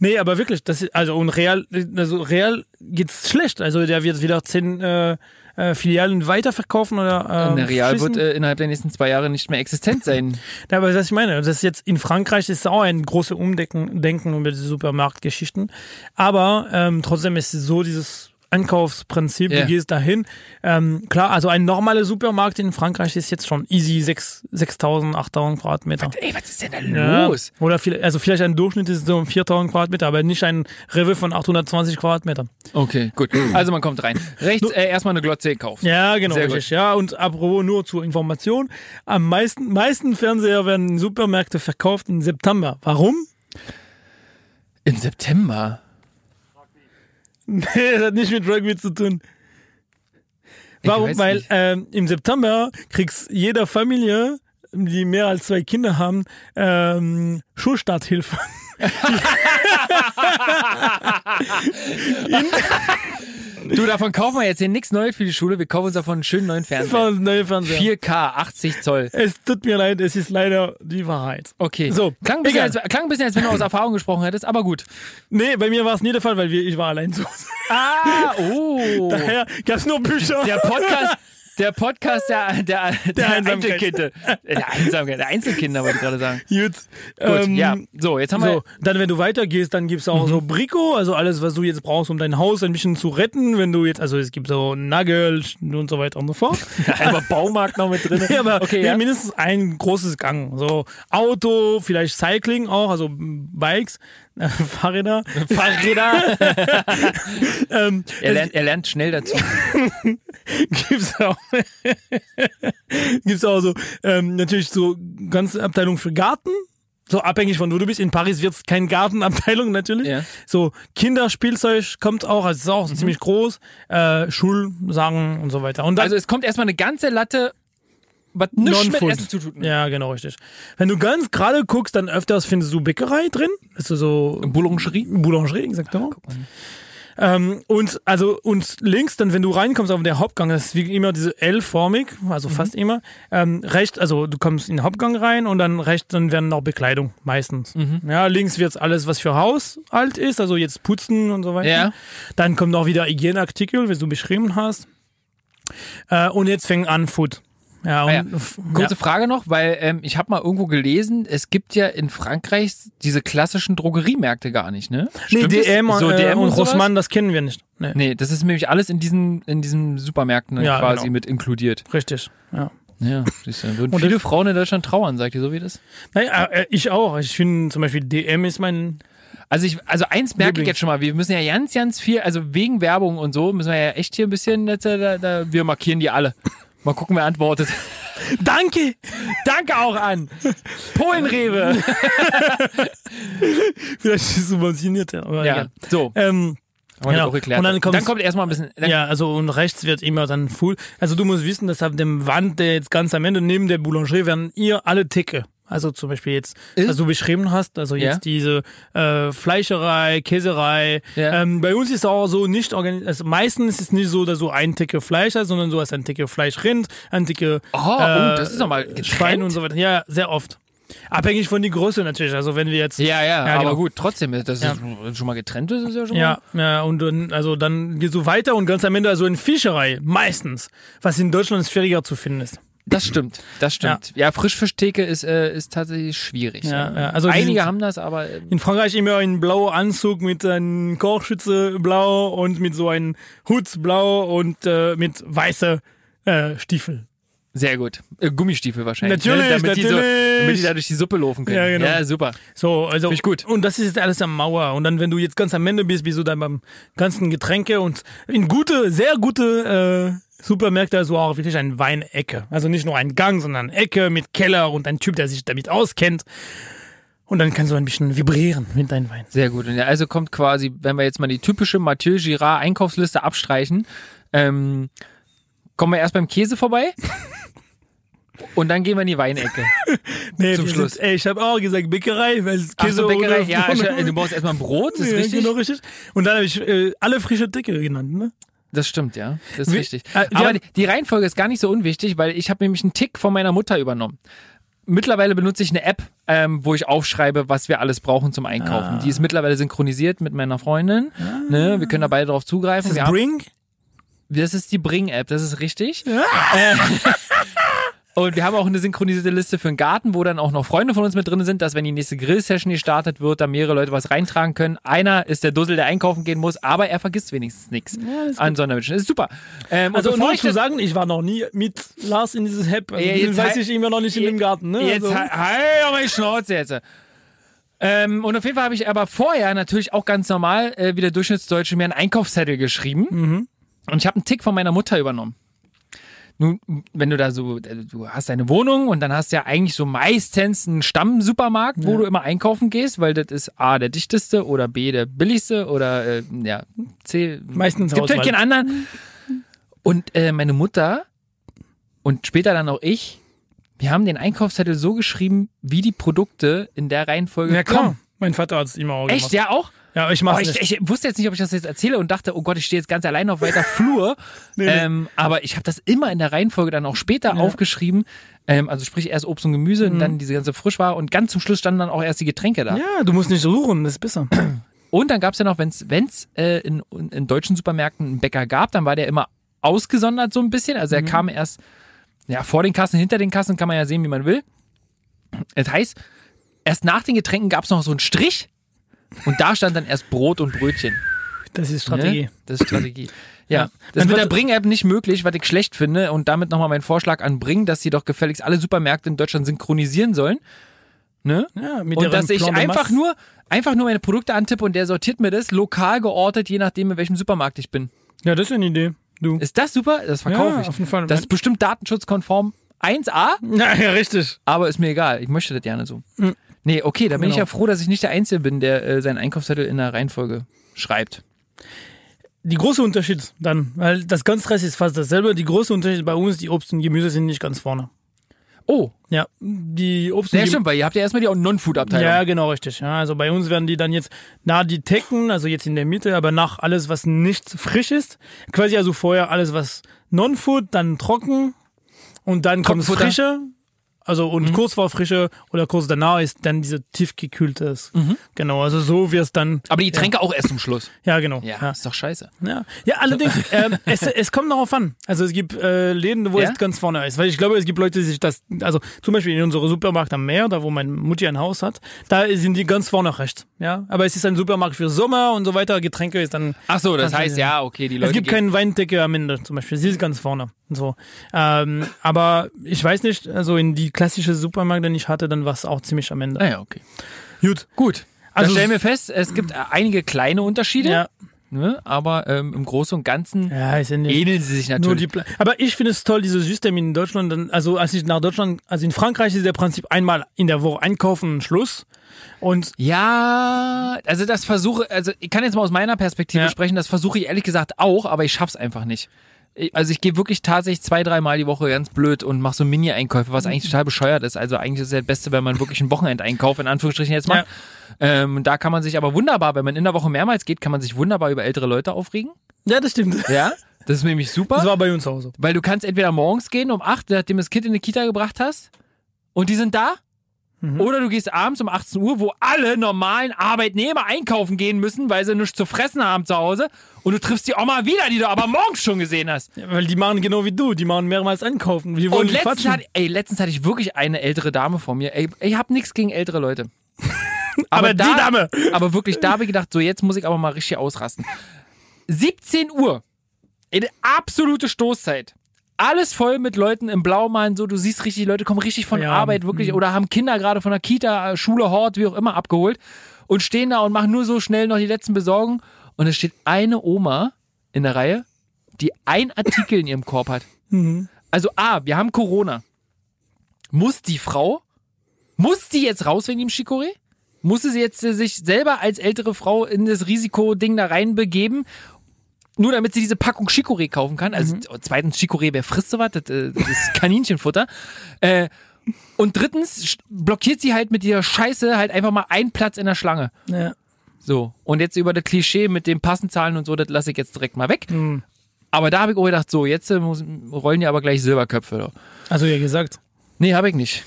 Nee, aber wirklich, das ist, also und real, also real geht's schlecht. Also der wird wieder zehn äh, äh, Filialen weiterverkaufen oder äh, Real schließen. wird äh, innerhalb der nächsten zwei Jahre nicht mehr existent sein. <laughs> Ja, aber was ich meine, das ist jetzt in Frankreich ist auch ein großes Umdenken Denken über die Supermarktgeschichten. Aber ähm, trotzdem ist es so dieses Einkaufsprinzip, Ja. du gehst dahin. Ähm, klar, also ein normaler Supermarkt in Frankreich ist jetzt schon easy 6 6.000, 8.000 Quadratmeter. Ey, was ist denn da Ja. los? Oder vielleicht, also vielleicht ein Durchschnitt ist so 4000 Quadratmeter, aber nicht ein Rewe von 820 Quadratmetern. Okay, gut. Also man kommt rein. Rechts äh, erstmal eine Glotze gekauft. Ja, genau, Sehr richtig. Ja, und apropos nur zur Information. Am meisten, meisten Fernseher werden Supermärkte verkauft im September. Warum? Im September. Nee, das hat nicht mit Rugby zu tun. Warum? Weil ähm, im September kriegst jeder Familie, die mehr als zwei Kinder haben, ähm, Schulstarthilfe. <laughs> Du, davon kaufen wir jetzt hier nichts Neues für die Schule. Wir kaufen uns davon einen schönen neuen Fernseher. das neue Fernseher. 4K, 80 Zoll. Es tut mir leid, es ist leider die Wahrheit. Okay. So, klang, ein bisschen, als, klang ein bisschen, als wenn du aus Erfahrung gesprochen hättest, aber gut. Nee, bei mir war es nie der Fall, weil wir, ich war allein zu Hause. Ah, oh. <laughs> Daher gab's nur Bücher. Der Podcast, der Podcast der, der, der, Einsamkeit. Einzelkinder. Der Einsamkeit, der Einzelkinder, wollte ich gerade sagen. Gut. Gut, ähm, ja. So, jetzt haben So, wir. dann wenn du weitergehst, dann gibt's auch so Brico, also alles, was du jetzt brauchst, um dein Haus ein bisschen zu retten. Wenn du jetzt, also es gibt so Nagel und so weiter und so fort. <laughs> Halber Baumarkt noch mit drin. <laughs> Ja, aber okay, ja. mindestens ein großes Gang. So Auto, vielleicht Cycling auch, also Bikes, äh, Fahrräder. Fahrräder. Ähm, Er lernt, er lernt schnell dazu. <laughs> gibt's auch, <laughs> gibt's auch so ähm, natürlich so ganze Abteilung für Garten. So abhängig von wo du bist. In Paris wird's keine Gartenabteilung natürlich. Ja. So Kinderspielzeug kommt auch, also es ist auch Mhm. ziemlich groß. Äh, Schulsachen und so weiter. Und dann, Also es kommt erstmal eine ganze Latte, was nichts mit. Essen zu tun hat. Ja, genau, richtig. Wenn du ganz gerade guckst, dann öfters findest du Bäckerei drin. Also so Boulangerie. Boulangerie, exactement. Ähm, und also und links, dann wenn du reinkommst auf der Hauptgang, das ist wie immer diese L-formig, also Mhm. fast immer. Ähm, rechts, also du kommst in den Hauptgang rein und dann rechts, dann werden noch Bekleidung meistens. Mhm. Ja, links wird's alles, was für Haushalt ist, also jetzt putzen und so weiter. Ja. Dann kommt auch wieder Hygieneartikel, wie du beschrieben hast. Äh, und jetzt fängt an Food. Ja, und, Ah ja. Kurze Frage noch, weil ähm, ich habe mal irgendwo gelesen, es gibt ja in Frankreich diese klassischen Drogeriemärkte gar nicht, ne? Nee, Stimmt? DM, so, äh, DM und sowas? Rossmann, das kennen wir nicht. Nee, Nee, das ist nämlich alles in diesen, in diesen Supermärkten Ja, quasi genau. mit inkludiert. richtig. Ja. Ja, siehst du, würden Und viele Frauen in Deutschland trauern, sagt ihr so wie das? Naja, äh, ich auch. Ich finde zum Beispiel DM ist mein. Also ich, also eins merke ich Lieblings. jetzt schon mal, wir müssen ja ganz, ganz viel, also wegen Werbung und so, müssen wir ja echt hier ein bisschen, äh, da, da, wir markieren die alle. Mal gucken, wer antwortet. <laughs> Danke! Danke auch an Polenrewe. <laughs> Vielleicht ist es subventioniert, ja. Aber Ja, egal. so, Ähm, haben genau. Und dann dann, kommt erstmal ein bisschen, ja, also und rechts wird immer dann full. Also du musst wissen, dass ab dem Wand, der jetzt ganz am Ende neben der Boulangerie, werden ihr alle Theke. Also zum Beispiel jetzt, was du beschrieben hast, also jetzt Ja. diese äh, Fleischerei, Käserei. Ja. Ähm, bei uns ist es auch so nicht organisiert. Also meistens ist es nicht so, dass du ein Theke Fleisch hast, sondern du hast ein Theke Fleischrind, ein Theke Oh, oh, das ist nochmal Schwein und so weiter. Ja, sehr oft. Abhängig von der Größe natürlich. Also wenn wir jetzt Ja, ja, Ja, aber genau. gut, trotzdem, das Ja. ist schon mal getrennt ist, ist ja schon mal. Ja, ja, und dann, also dann gehst du weiter und ganz am Ende also in Fischerei, meistens, was in Deutschland schwieriger zu finden ist. Das stimmt, das stimmt. Ja, Frischfischtheke ist, äh, ist tatsächlich schwierig. Ja, ja. Also Einige haben das, aber äh, In Frankreich immer ein blauer Anzug mit einem Kochschütze blau und mit so einem Hut blau und äh, mit weiße äh, Stiefel. sehr gut. Äh, Gummistiefel wahrscheinlich. Natürlich, ne? damit Die so, natürlich. damit die da durch die Suppe laufen können. Ja, genau. ja super. So, also Finde ich gut. und das ist jetzt alles am Mauer und dann wenn du jetzt ganz am Ende bist, bist du dann beim ganzen Getränke und in gute, sehr gute äh, Supermärkte also auch wirklich eine Weinecke. Also nicht nur ein Gang, sondern eine Ecke mit Keller und ein Typ, der sich damit auskennt. Und dann kannst du ein bisschen vibrieren mit deinem Wein. Sehr gut. Und ja, also kommt quasi, wenn wir jetzt mal die typische Mathieu Girard Einkaufsliste abstreichen, ähm, kommen wir erst beim Käse vorbei. <laughs> Und dann gehen wir in die Weinecke. <laughs> Nee, Zum Schluss. Sind, ey, ich habe auch gesagt Bäckerei, weil Ach Käse so, Bäckerei. Ja, ich, <laughs> du brauchst erstmal ein Brot, das ist Ja, richtig. Genau, richtig. Und dann habe ich äh, alle frische Dicke genannt, ne? Das stimmt, ja. Das ist richtig. äh, Aber haben- die, die Reihenfolge ist gar nicht so unwichtig, weil ich habe nämlich einen Tick von meiner Mutter übernommen. Mittlerweile benutze ich eine App, ähm, wo ich aufschreibe, was wir alles brauchen zum Einkaufen. Ah. Die ist mittlerweile synchronisiert mit meiner Freundin. Ne? Wir können da beide drauf zugreifen. Das haben, Bring. das ist die Bring-App, das ist richtig. Äh, <laughs> und wir haben auch eine synchronisierte Liste für den Garten, wo dann auch noch Freunde von uns mit drin sind, dass wenn die nächste Grill-Session gestartet wird, da mehrere Leute was reintragen können. Einer ist der Dussel, der einkaufen gehen muss, aber er vergisst wenigstens nichts an Sonderwünschen. Ist super. Ähm, Also bevor ich zu sagen, ich war noch nie mit Lars in dieses App. Also Ja, den jetzt weiß ich immer noch nicht in dem Garten, ne? Jetzt also, halt die Schnauze jetzt. Ähm, und auf jeden Fall habe ich aber vorher natürlich auch ganz normal, äh, wie der Durchschnittsdeutsche, mir einen Einkaufszettel geschrieben. Mhm. Und ich habe einen Tick von meiner Mutter übernommen. Nun, wenn du da so, äh, du hast deine Wohnung und dann hast du ja eigentlich so meistens einen Stammsupermarkt, wo du immer einkaufen gehst, weil das ist A, der dichteste oder B, der billigste oder äh, ja, C. Meistens gibt halt keinen anderen. Und äh, meine Mutter und später dann auch ich, wir haben den Einkaufszettel so geschrieben, wie die Produkte in der Reihenfolge ja kommen. Mein Vater hat es immer auch Echt, gemacht. ja auch? Ja, ich Oh, mach's ich, nicht. ich wusste jetzt nicht, ob ich das jetzt erzähle und dachte, oh Gott, ich stehe jetzt ganz allein auf weiter Flur. <laughs> Nee, nee. Ähm, aber ich habe das immer in der Reihenfolge dann auch später aufgeschrieben. Ähm, also sprich erst Obst und Gemüse und dann diese ganze Frischware und ganz zum Schluss standen dann auch erst die Getränke da. Mhm. ja, du musst nicht suchen, das ist besser. <clears throat> Und dann gab es ja noch, wenn es äh, in, in deutschen Supermärkten einen Bäcker gab, dann war der immer ausgesondert so ein bisschen. Also Mhm. er kam erst ja, vor den Kassen, hinter den Kassen kann man ja sehen, wie man will. Das heißt, erst nach den Getränken gab es noch so einen Strich und da stand dann erst Brot und Brötchen. Das ist Strategie. Ne? Das ist Strategie. Ja, Ja. das Dann mit der Bring-App nicht möglich, was ich schlecht finde. Und damit nochmal mein Vorschlag an Bring, dass sie doch gefälligst alle Supermärkte in Deutschland synchronisieren sollen. Ne? Ja, Und dass ich einfach nur, einfach nur meine Produkte antippe und der sortiert mir das lokal geortet, je nachdem, in welchem Supermarkt ich bin. Ja, das ist eine Idee. Du. Ist das super? Das verkaufe Ja, ich. auf jeden Fall. Das ist bestimmt datenschutzkonform 1A, <laughs> Ja, ja, richtig. aber ist mir egal. Ich möchte das gerne so. Mhm. Nee, okay, da bin ich Genau. ja froh, dass ich nicht der Einzige bin, der äh, seinen Einkaufszettel in der Reihenfolge schreibt. Die große Unterschied dann, weil das ganz Rest ist fast dasselbe. Die große Unterschied bei uns, die Obst und Gemüse sind nicht ganz vorne. Oh, Ja, die Obst und ja, Gemüse. stimmt, weil ihr habt ja erstmal die Non-Food-Abteilung. Ja, genau, richtig. Ja, also bei uns werden die dann jetzt nach die Theken, also jetzt in der Mitte, aber nach alles, was nicht frisch ist. Quasi also vorher alles, was Non-Food, dann trocken und dann kommt frische. Also und kurz vor frische oder kurz danach ist dann diese tiefgekühltes. Genau, also so wird es dann. Aber die Tränke auch erst zum Schluss. <laughs> Ja, genau. Ja, ja. ist doch scheiße. Ja, ja allerdings, ähm, es, es kommt darauf an. Also es gibt äh, Läden, wo Ja? es ganz vorne ist. Weil ich glaube, es gibt Leute, die sich das, also zum Beispiel in unserem Supermarkt am Meer, da wo meine Mutti ein Haus hat, da sind die ganz vorne recht. Ja, aber es ist ein Supermarkt für Sommer und so weiter. Getränke ist dann. Ach so, das heißt, ja, okay, die Leute es gibt keinen Weindecke am Ende zum Beispiel. Sie ist ganz vorne. So. Ähm, aber ich weiß nicht, also in die klassische Supermarkt, den ich hatte, dann war es auch ziemlich am Ende. Naja, okay. Gut. Gut. Also stellen wir fest, es gibt äh, einige kleine Unterschiede, Ja, ne? aber ähm, im Großen und Ganzen ja, ja ähneln sie sich natürlich. Aber ich finde es toll, dieses System in Deutschland. Dann, also als ich nach Deutschland, also in Frankreich ist der Prinzip einmal in der Woche einkaufen Schluss. Und ja, also das versuche, also ich kann jetzt mal aus meiner Perspektive Ja. sprechen, das versuche ich ehrlich gesagt auch, aber ich schaff's einfach nicht. Also ich gehe wirklich tatsächlich zwei, dreimal die Woche ganz blöd und mache so Mini-Einkäufe, was eigentlich total bescheuert ist. Also eigentlich ist es ja das Beste, wenn man wirklich einen Wochenendeinkauf in Anführungsstrichen jetzt macht. Ähm, da kann man sich aber wunderbar, wenn man in der Woche mehrmals geht, kann man sich wunderbar über ältere Leute aufregen. ja, das stimmt. Ja, das ist nämlich super. Das war bei uns auch so. Weil du kannst entweder morgens gehen um 8, nachdem du das Kind in die Kita gebracht hast und die sind da. Oder du gehst abends um 18 Uhr, wo alle normalen Arbeitnehmer einkaufen gehen müssen, weil sie nichts zu fressen haben zu Hause. Und du triffst die Oma wieder, die du aber morgens schon gesehen hast. Ja, weil die machen genau wie du, die machen mehrmals einkaufen. Die wollen Und letztens, hat, ey, letztens hatte ich wirklich eine ältere Dame vor mir. Ey, ich hab nichts gegen ältere Leute. <laughs> Aber die Dame. Aber wirklich, da habe ich gedacht, so jetzt muss ich aber mal richtig ausrasten. 17 Uhr. In absolute Stoßzeit. Alles voll mit Leuten im Blaumann, so du siehst richtig, die Leute kommen richtig von Ja, Arbeit, wirklich, oder haben Kinder gerade von der Kita, Schule, Hort, wie auch immer abgeholt und stehen da und machen nur so schnell noch die letzten Besorgungen. Und es steht eine Oma in der Reihe, die ein Artikel in ihrem Korb hat. <laughs> Also A, wir haben Corona. Muss die Frau, muss die jetzt raus wegen dem Chicorée? Muss sie jetzt äh, sich selber als ältere Frau in das Risikoding da reinbegeben? Nur damit sie diese Packung Chicorée kaufen kann. Also zweitens, Chicorée, wer frisst sowas? Das, äh, das ist Kaninchenfutter. Äh, und drittens blockiert sie halt mit dieser Scheiße halt einfach mal einen Platz in der Schlange. Ja. So. Und jetzt über das Klischee mit den Passenzahlen und so, das lasse ich jetzt direkt mal weg. Aber da habe ich auch gedacht, so, jetzt äh, muss, rollen ja aber gleich Silberköpfe. Da. Also ja gesagt. Nee, habe ich nicht.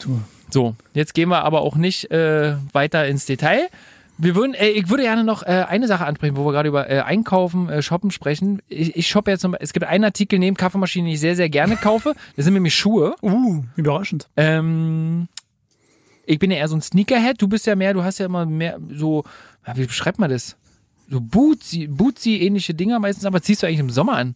Du. So, jetzt gehen wir aber auch nicht äh, weiter ins Detail. Wir würden, äh, ich würde gerne noch äh, eine Sache ansprechen, wo wir gerade über äh, Einkaufen, äh, Shoppen sprechen. Ich, ich shoppe jetzt, zum, es gibt einen Artikel neben Kaffeemaschinen, den ich sehr, sehr gerne kaufe. Das sind nämlich Schuhe. Uh, überraschend. Ähm, ich bin ja eher so ein Sneakerhead. Du bist ja mehr, du hast ja immer mehr so, ja, wie beschreibt man das? So Bootsy, ähnliche Dinger meistens, aber ziehst du eigentlich im Sommer an?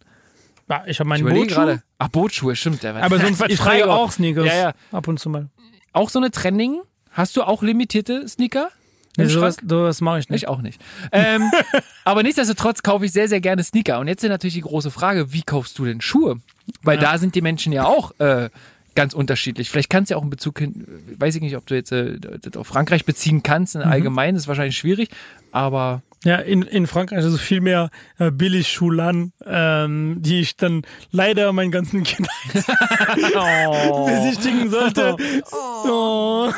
Ja, ich habe Ich meinen überlege Bootschuh, gerade. Ach, Bootschuhe, stimmt. Der aber <laughs> sonst ich trage auch Sneakers. Ja, ja. Ab und zu mal. Auch so eine Trending? Hast du auch limitierte Sneaker? Nee, sowas, sowas mache ich nicht. Ich auch nicht. Ähm, <laughs> aber nichtsdestotrotz kaufe ich sehr, sehr gerne Sneaker. Und jetzt ist natürlich die große Frage, wie kaufst du denn Schuhe? Weil da sind die Menschen ja auch äh, ganz unterschiedlich. Vielleicht kannst du ja auch in Bezug hin, weiß ich nicht, ob du jetzt äh, das auf Frankreich beziehen kannst. In allgemein ist wahrscheinlich schwierig, aber Ja, in, in Frankreich ist es viel mehr äh, Billigschulan, ähm, die ich dann leider meinen ganzen <laughs> Kindern <laughs> besichtigen sollte. <laughs> Oh.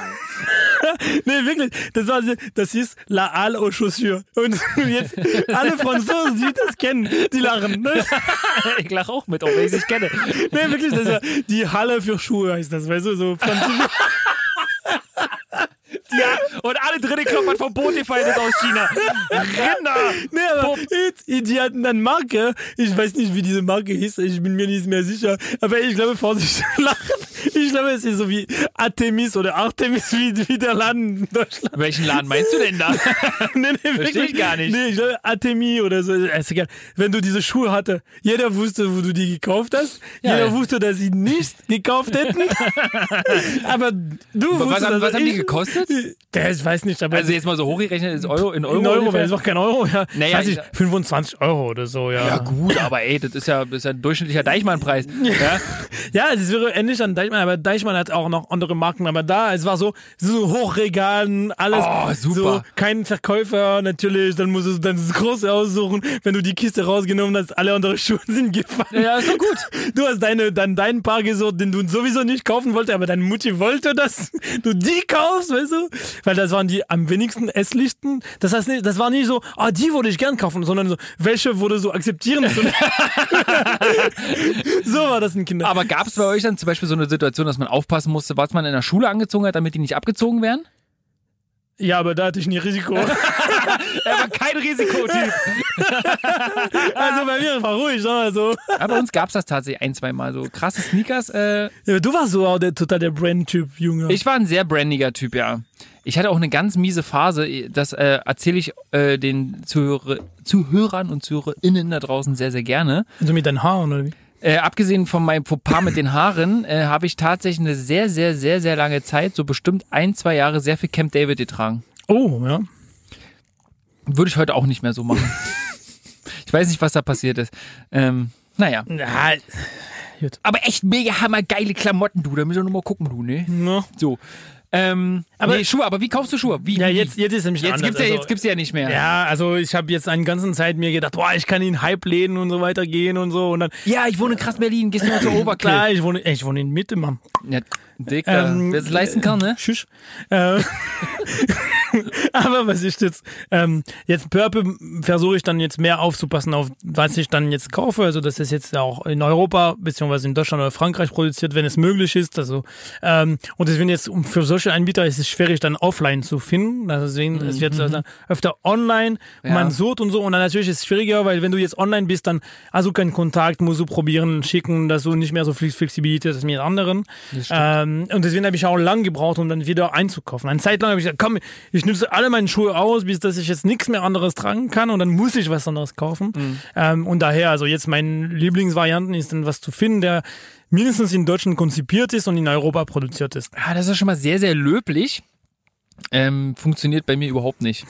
<laughs> nee, wirklich. Das war, das hieß La Halle aux Chaussures. Und jetzt alle Franzosen, die das kennen, die lachen. Ne? <laughs> ich lache auch mit, auch wenn ich es nicht kenne. Nee, wirklich, das ist ja die Halle für Schuhe heißt das, weißt du, so französisch. <laughs> Ja, und alle dritte kloppern vom gefallen ist aus China. Rinder! Nee, aber jetzt, die hatten dann Marke. Ich weiß nicht, wie diese Marke hieß. Ich bin mir nicht mehr sicher. Aber ich glaube, Vorsicht, <laughs> lachen. Ich glaube, es ist so wie Artemis oder Artemis, wie, wie der Laden in Deutschland. Welchen Laden meinst du denn da? <laughs> Nee, nee, Versteh ich gar nicht. Nee, ich glaube, Artemi oder so. Ist egal. Wenn du diese Schuhe hatte, jeder wusste, wo du die gekauft hast. Ja, jeder ja. wusste, dass sie nicht gekauft hätten. <laughs> aber du Was wusstest, haben- also was haben die gekostet? Der, ich weiß nicht, aber Also jetzt mal so hochgerechnet ist Euro in Euro. in Euro, weil es auch kein Euro, ja. Naja, weiß ich, ich- 25 Euro oder so, ja. Ja gut, aber ey, das ist ja, das ist ja ein durchschnittlicher Deichmann-Preis. <laughs> Ja? Ja, es wäre ähnlich an Deichmann, aber Deichmann hat auch noch andere Marken, aber da, es war so, so Hochregalen, alles. Oh, super. So, kein Verkäufer, natürlich, dann musst du dann das Große aussuchen. Wenn du die Kiste rausgenommen hast, alle anderen <laughs> Schuhe sind gefallen. ja, ist doch gut. Du hast deine, dann deinen Paar gesucht, den du sowieso nicht kaufen wolltest, aber deine Mutti wollte, dass du die kaufst, weißt du? Weil das waren die am wenigsten hässlichsten. Das heißt nicht, das war nicht so, ah, die würde ich gern kaufen, sondern so, welche würde so akzeptieren? <laughs> so war das in Kinder. Aber gab es bei euch dann zum Beispiel so eine Situation, dass man aufpassen musste, was man in der Schule angezogen hat, damit die nicht abgezogen werden? Ja, aber da hatte ich nie Risiko. <laughs> Er war kein Risikotyp. <laughs> Also bei mir war ruhig, also. Aber bei uns gab es das tatsächlich ein, zwei Mal. So krasse Sneakers. Äh, Ja, du warst so auch der, total der Brand-Typ, Junge. ich war ein sehr brandiger Typ, ja. Ich hatte auch eine ganz miese Phase. Das äh, erzähle ich äh, den Zuhörer, Zuhörern und ZuhörerInnen da draußen sehr, sehr gerne. also mit deinen Haaren, oder wie? Äh, abgesehen von meinem Fauxpas mit den Haaren, äh, habe ich tatsächlich eine sehr, sehr, sehr, sehr lange Zeit, so bestimmt ein, zwei Jahre, sehr viel Camp David getragen. Oh, ja. Würde ich heute auch nicht mehr so machen. ich weiß nicht, was da passiert ist. Ähm, naja. Ja, Aber echt mega hammergeile Klamotten, du. Da müssen wir nur mal gucken, du, ne? no. So. Ähm, aber nee, Schuhe, aber wie kaufst du Schuhe? Wie, ja jetzt, jetzt ist es nämlich jetzt anders. gibt's ja, also, jetzt gibt's ja nicht mehr. Ja, also ich habe jetzt eine ganze Zeit mir gedacht, boah, ich kann in Hype-Läden und so weiter gehen und so. Und dann, Ja, ich wohne in krass Berlin, gehst du mal zur Oberklar. klar, <laughs> ich wohne, ich wohne in Mitte, Mann. Ja, Dicker, Ähm, wer es leisten kann, ne? Tschüss. Äh, <laughs> Aber was ich jetzt, ähm, jetzt Purple versuche ich dann jetzt mehr aufzupassen auf, was ich dann jetzt kaufe. Also das ist jetzt auch in Europa beziehungsweise in Deutschland oder Frankreich produziert, wenn es möglich ist. Also ähm, und deswegen jetzt für solche Anbieter ist es schwierig dann offline zu finden. Also deswegen es wird also öfter online, Ja. man sucht und so und dann natürlich ist es schwieriger, weil wenn du jetzt online bist, dann hast du keinen Kontakt, musst du probieren, schicken, dass du nicht mehr so viel Flexibilität hast mit anderen. Ähm, und deswegen habe ich auch lang gebraucht, um dann wieder einzukaufen. Eine Zeit lang habe ich gesagt, komm, ich nutze alle meine Schuhe aus, bis dass ich jetzt nichts mehr anderes tragen kann und dann muss ich was anderes kaufen. Ähm, und daher, also jetzt meine Lieblingsvarianten ist dann was zu finden, der mindestens in Deutschland konzipiert ist und in Europa produziert ist. Ja, das ist schon mal sehr, sehr löblich. Ähm, funktioniert bei mir überhaupt nicht.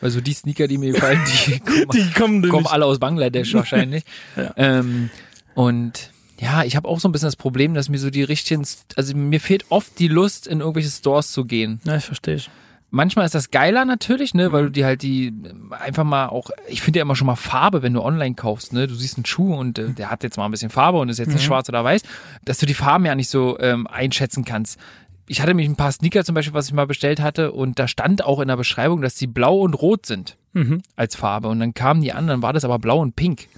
Weil so die Sneaker, die mir gefallen, die <laughs> kommen, Die kommen, kommen alle aus Bangladesch <laughs> wahrscheinlich. Ja. ähm, und ja, ich habe auch so ein bisschen das Problem, dass mir so die richtigen, also mir fehlt oft die Lust, in irgendwelche Stores zu gehen. Ja, ich verstehe ich. Manchmal ist das geiler natürlich, ne, weil du die halt die einfach mal auch, ich finde ja immer schon mal Farbe, wenn du online kaufst, ne, du siehst einen Schuh und äh, der hat jetzt mal ein bisschen Farbe und ist jetzt nicht schwarz oder weiß, dass du die Farben ja nicht so ähm, einschätzen kannst. Ich hatte mich ein paar Sneaker zum Beispiel, was ich mal bestellt hatte und da stand auch in der Beschreibung, dass die blau und rot sind als Farbe und dann kamen die anderen, war das aber blau und pink.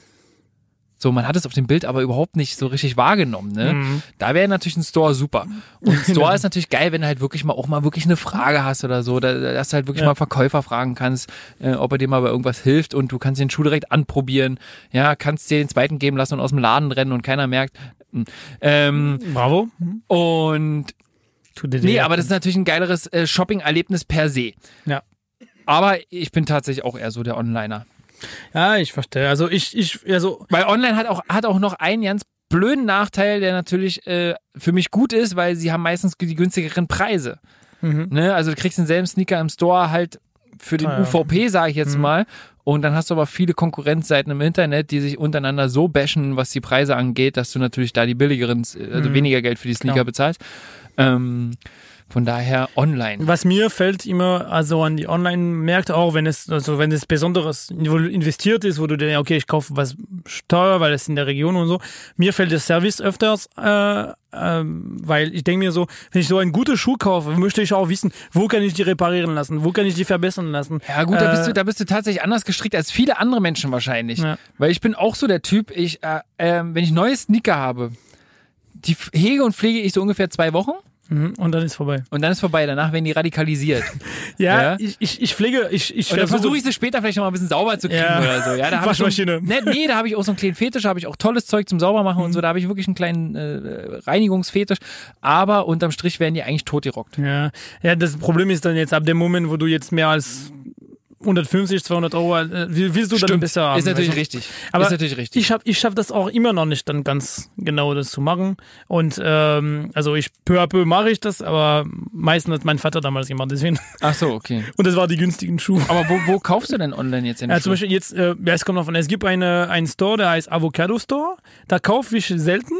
So, man hat es auf dem Bild aber überhaupt nicht so richtig wahrgenommen. Ne? Da wäre natürlich ein Store super. Und ein <laughs> Store ist natürlich geil, wenn du halt wirklich mal auch mal wirklich eine Frage hast oder so, da, dass du halt wirklich Ja. mal Verkäufer fragen kannst, äh, ob er dir mal bei irgendwas hilft und du kannst den Schuh direkt anprobieren. Ja, kannst dir den zweiten geben lassen und aus dem Laden rennen und keiner merkt. Ähm, Bravo. und nee, aber das ist natürlich ein geileres äh, Shopping-Erlebnis per se. Ja. Aber ich bin tatsächlich auch eher so der Onliner. Ja, ich verstehe. Also ich, ich, also Weil online hat auch, hat auch noch einen ganz blöden Nachteil, der natürlich äh, für mich gut ist, weil sie haben meistens die günstigeren Preise. Ne? Also du kriegst denselben Sneaker im Store halt für den Ah, ja. UVP, sage ich jetzt mal. Und dann hast du aber viele Konkurrenzseiten im Internet, die sich untereinander so bashen, was die Preise angeht, dass du natürlich da die billigeren, also weniger Geld für die Sneaker Klar. bezahlst. Ähm, von daher online. Was mir fällt immer also an die Online-Märkte auch, wenn es also wenn es besonderes wo du investiert ist, wo du denkst, okay, ich kaufe was teuer, weil es in der Region und so. Mir fällt der Service öfters, äh, ähm, weil ich denke mir so, wenn ich so einen guten Schuh kaufe, möchte ich auch wissen, wo kann ich die reparieren lassen, wo kann ich die verbessern lassen. Ja gut, da bist, Äh, du, da bist du tatsächlich anders gestrickt als viele andere Menschen wahrscheinlich. Ja. Weil ich bin auch so der Typ, ich, äh, ähm, wenn ich neue Sneaker habe, die hege und pflege ich so ungefähr zwei Wochen und dann ist vorbei. und dann ist vorbei. Danach werden die radikalisiert. <laughs> Ja, Ja. Ich, ich, ich pflege, ich, ich dann versuche- ich sie später vielleicht noch mal ein bisschen sauber zu kriegen Ja. oder so. Ja, da habe ich Waschmaschine. nee, nee, da habe ich auch so einen kleinen Fetisch, da habe ich auch tolles Zeug zum Saubermachen und so. Da habe ich wirklich einen kleinen äh, Reinigungsfetisch. Aber unterm Strich werden die eigentlich totgerockt. Ja, ja, das Problem ist dann jetzt ab dem Moment, wo du jetzt mehr als 150, 200 Euro, äh, willst du dann Stimmt. besser haben. Ist natürlich also, richtig. Aber ist natürlich richtig. Ich, hab, ich schaffe das auch immer noch nicht dann ganz genau das zu machen. Und ähm, also ich peu à peu mache ich das, aber meistens hat mein Vater damals gemacht. Deswegen. Ach so, okay. <laughs> Und das war die günstigen Schuhe. Aber wo, wo kaufst du denn online jetzt den Ja, Schuh? zum Beispiel jetzt, äh, ja, es kommt davon, es gibt eine, einen Store, der heißt Avocado Store. Da kaufe ich selten.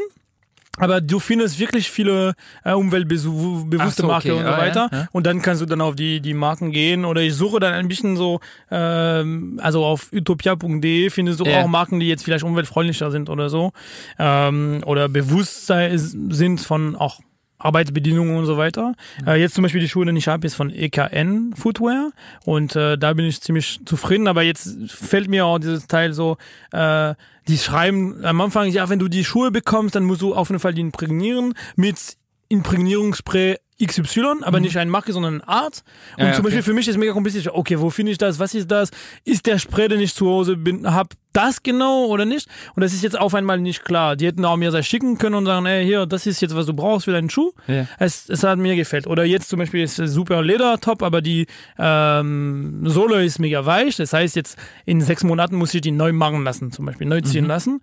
Aber du findest wirklich viele äh, umweltbewusste so, Marken okay. und so Ah, ja, weiter. ja. Und dann kannst du dann auf die, die Marken gehen. Oder ich suche dann ein bisschen so, ähm, also auf utopia.de findest du Ja. auch Marken, die jetzt vielleicht umweltfreundlicher sind oder so. Ähm, oder Bewusstsein sind von auch Arbeitsbedingungen und so weiter. Äh, jetzt zum Beispiel die Schuhe, die ich habe, ist von EKN Footwear und äh, da bin ich ziemlich zufrieden. Aber jetzt fällt mir auch dieses Teil so, äh, die schreiben am Anfang, ja, wenn du die Schuhe bekommst, dann musst du auf jeden Fall die imprägnieren mit Imprägnierungsspray XY, aber nicht eine Marke, sondern eine Art. Und Mhm. Ja, ja, zum okay. Beispiel für mich ist mega kompliziert. Okay, wo finde ich das? Was ist das? Ist der Spray, den ich zu Hause bin, hab das genau oder nicht? Und das ist jetzt auf einmal nicht klar. Die hätten auch mir das schicken können und sagen, ey, hier, das ist jetzt, was du brauchst für deinen Schuh. Ja. Es, es hat mir gefällt. Oder jetzt zum Beispiel ist es super Leder-Top, aber die ähm, Sohle ist mega weich. Das heißt, jetzt in sechs Monaten muss ich die neu machen lassen, zum Beispiel neu Mhm. ziehen lassen.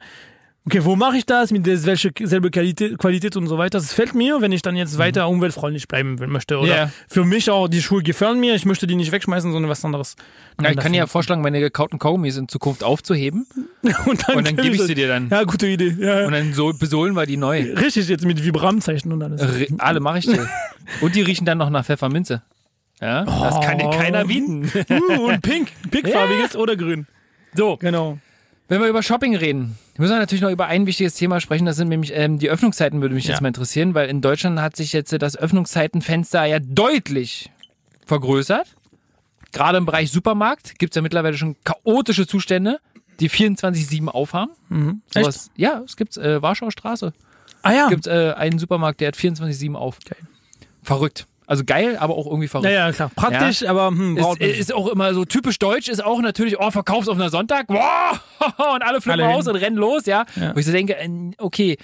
Okay, wo mache ich das? Mit der welche selbe Qualität, Qualität und so weiter. Das fällt mir, wenn ich dann jetzt weiter umweltfreundlich bleiben möchte. Oder Mhm. Ja. für mich auch, die Schuhe gefallen mir. Ich möchte die nicht wegschmeißen, sondern was anderes. Ja, ich kann dir ja vorschlagen, meine gekauten Kaugummis in Zukunft aufzuheben <laughs> und dann, und dann gebe ich sie dir dann. Ja, gute Idee. Ja, Und dann so besohlen wir die neu. Richtig jetzt mit Vibramzeichen und alles. R alle mache ich dir. Und die riechen dann noch nach Pfefferminze. Ja, das kann dir Oh. keiner bieten. Uh, und pink. <laughs> Pinkfarbiges oder grün. So, Genau. Wenn wir über Shopping reden, müssen wir natürlich noch über ein wichtiges Thema sprechen. Das sind nämlich ähm, die Öffnungszeiten, würde mich Ja. jetzt mal interessieren, weil in Deutschland hat sich jetzt das Öffnungszeitenfenster ja deutlich vergrößert. gerade im Bereich Supermarkt gibt es ja mittlerweile schon chaotische Zustände, die 24-7 aufhaben. Mhm. Sowas, ja, es gibt äh, Warschauer Straße. Ah ja. gibt äh, einen Supermarkt, der hat 24-7 auf. Verrückt. Also geil, aber auch irgendwie verrückt. Ja, ja, klar. Praktisch, aber hm, Ist, ist auch immer so typisch deutsch, ist auch natürlich, oh, verkaufsoffener Sonntag, wow, <laughs> und alle flippen Alle aus hin. und rennen los, ja. Ja. Wo ich so denke, äh, okay,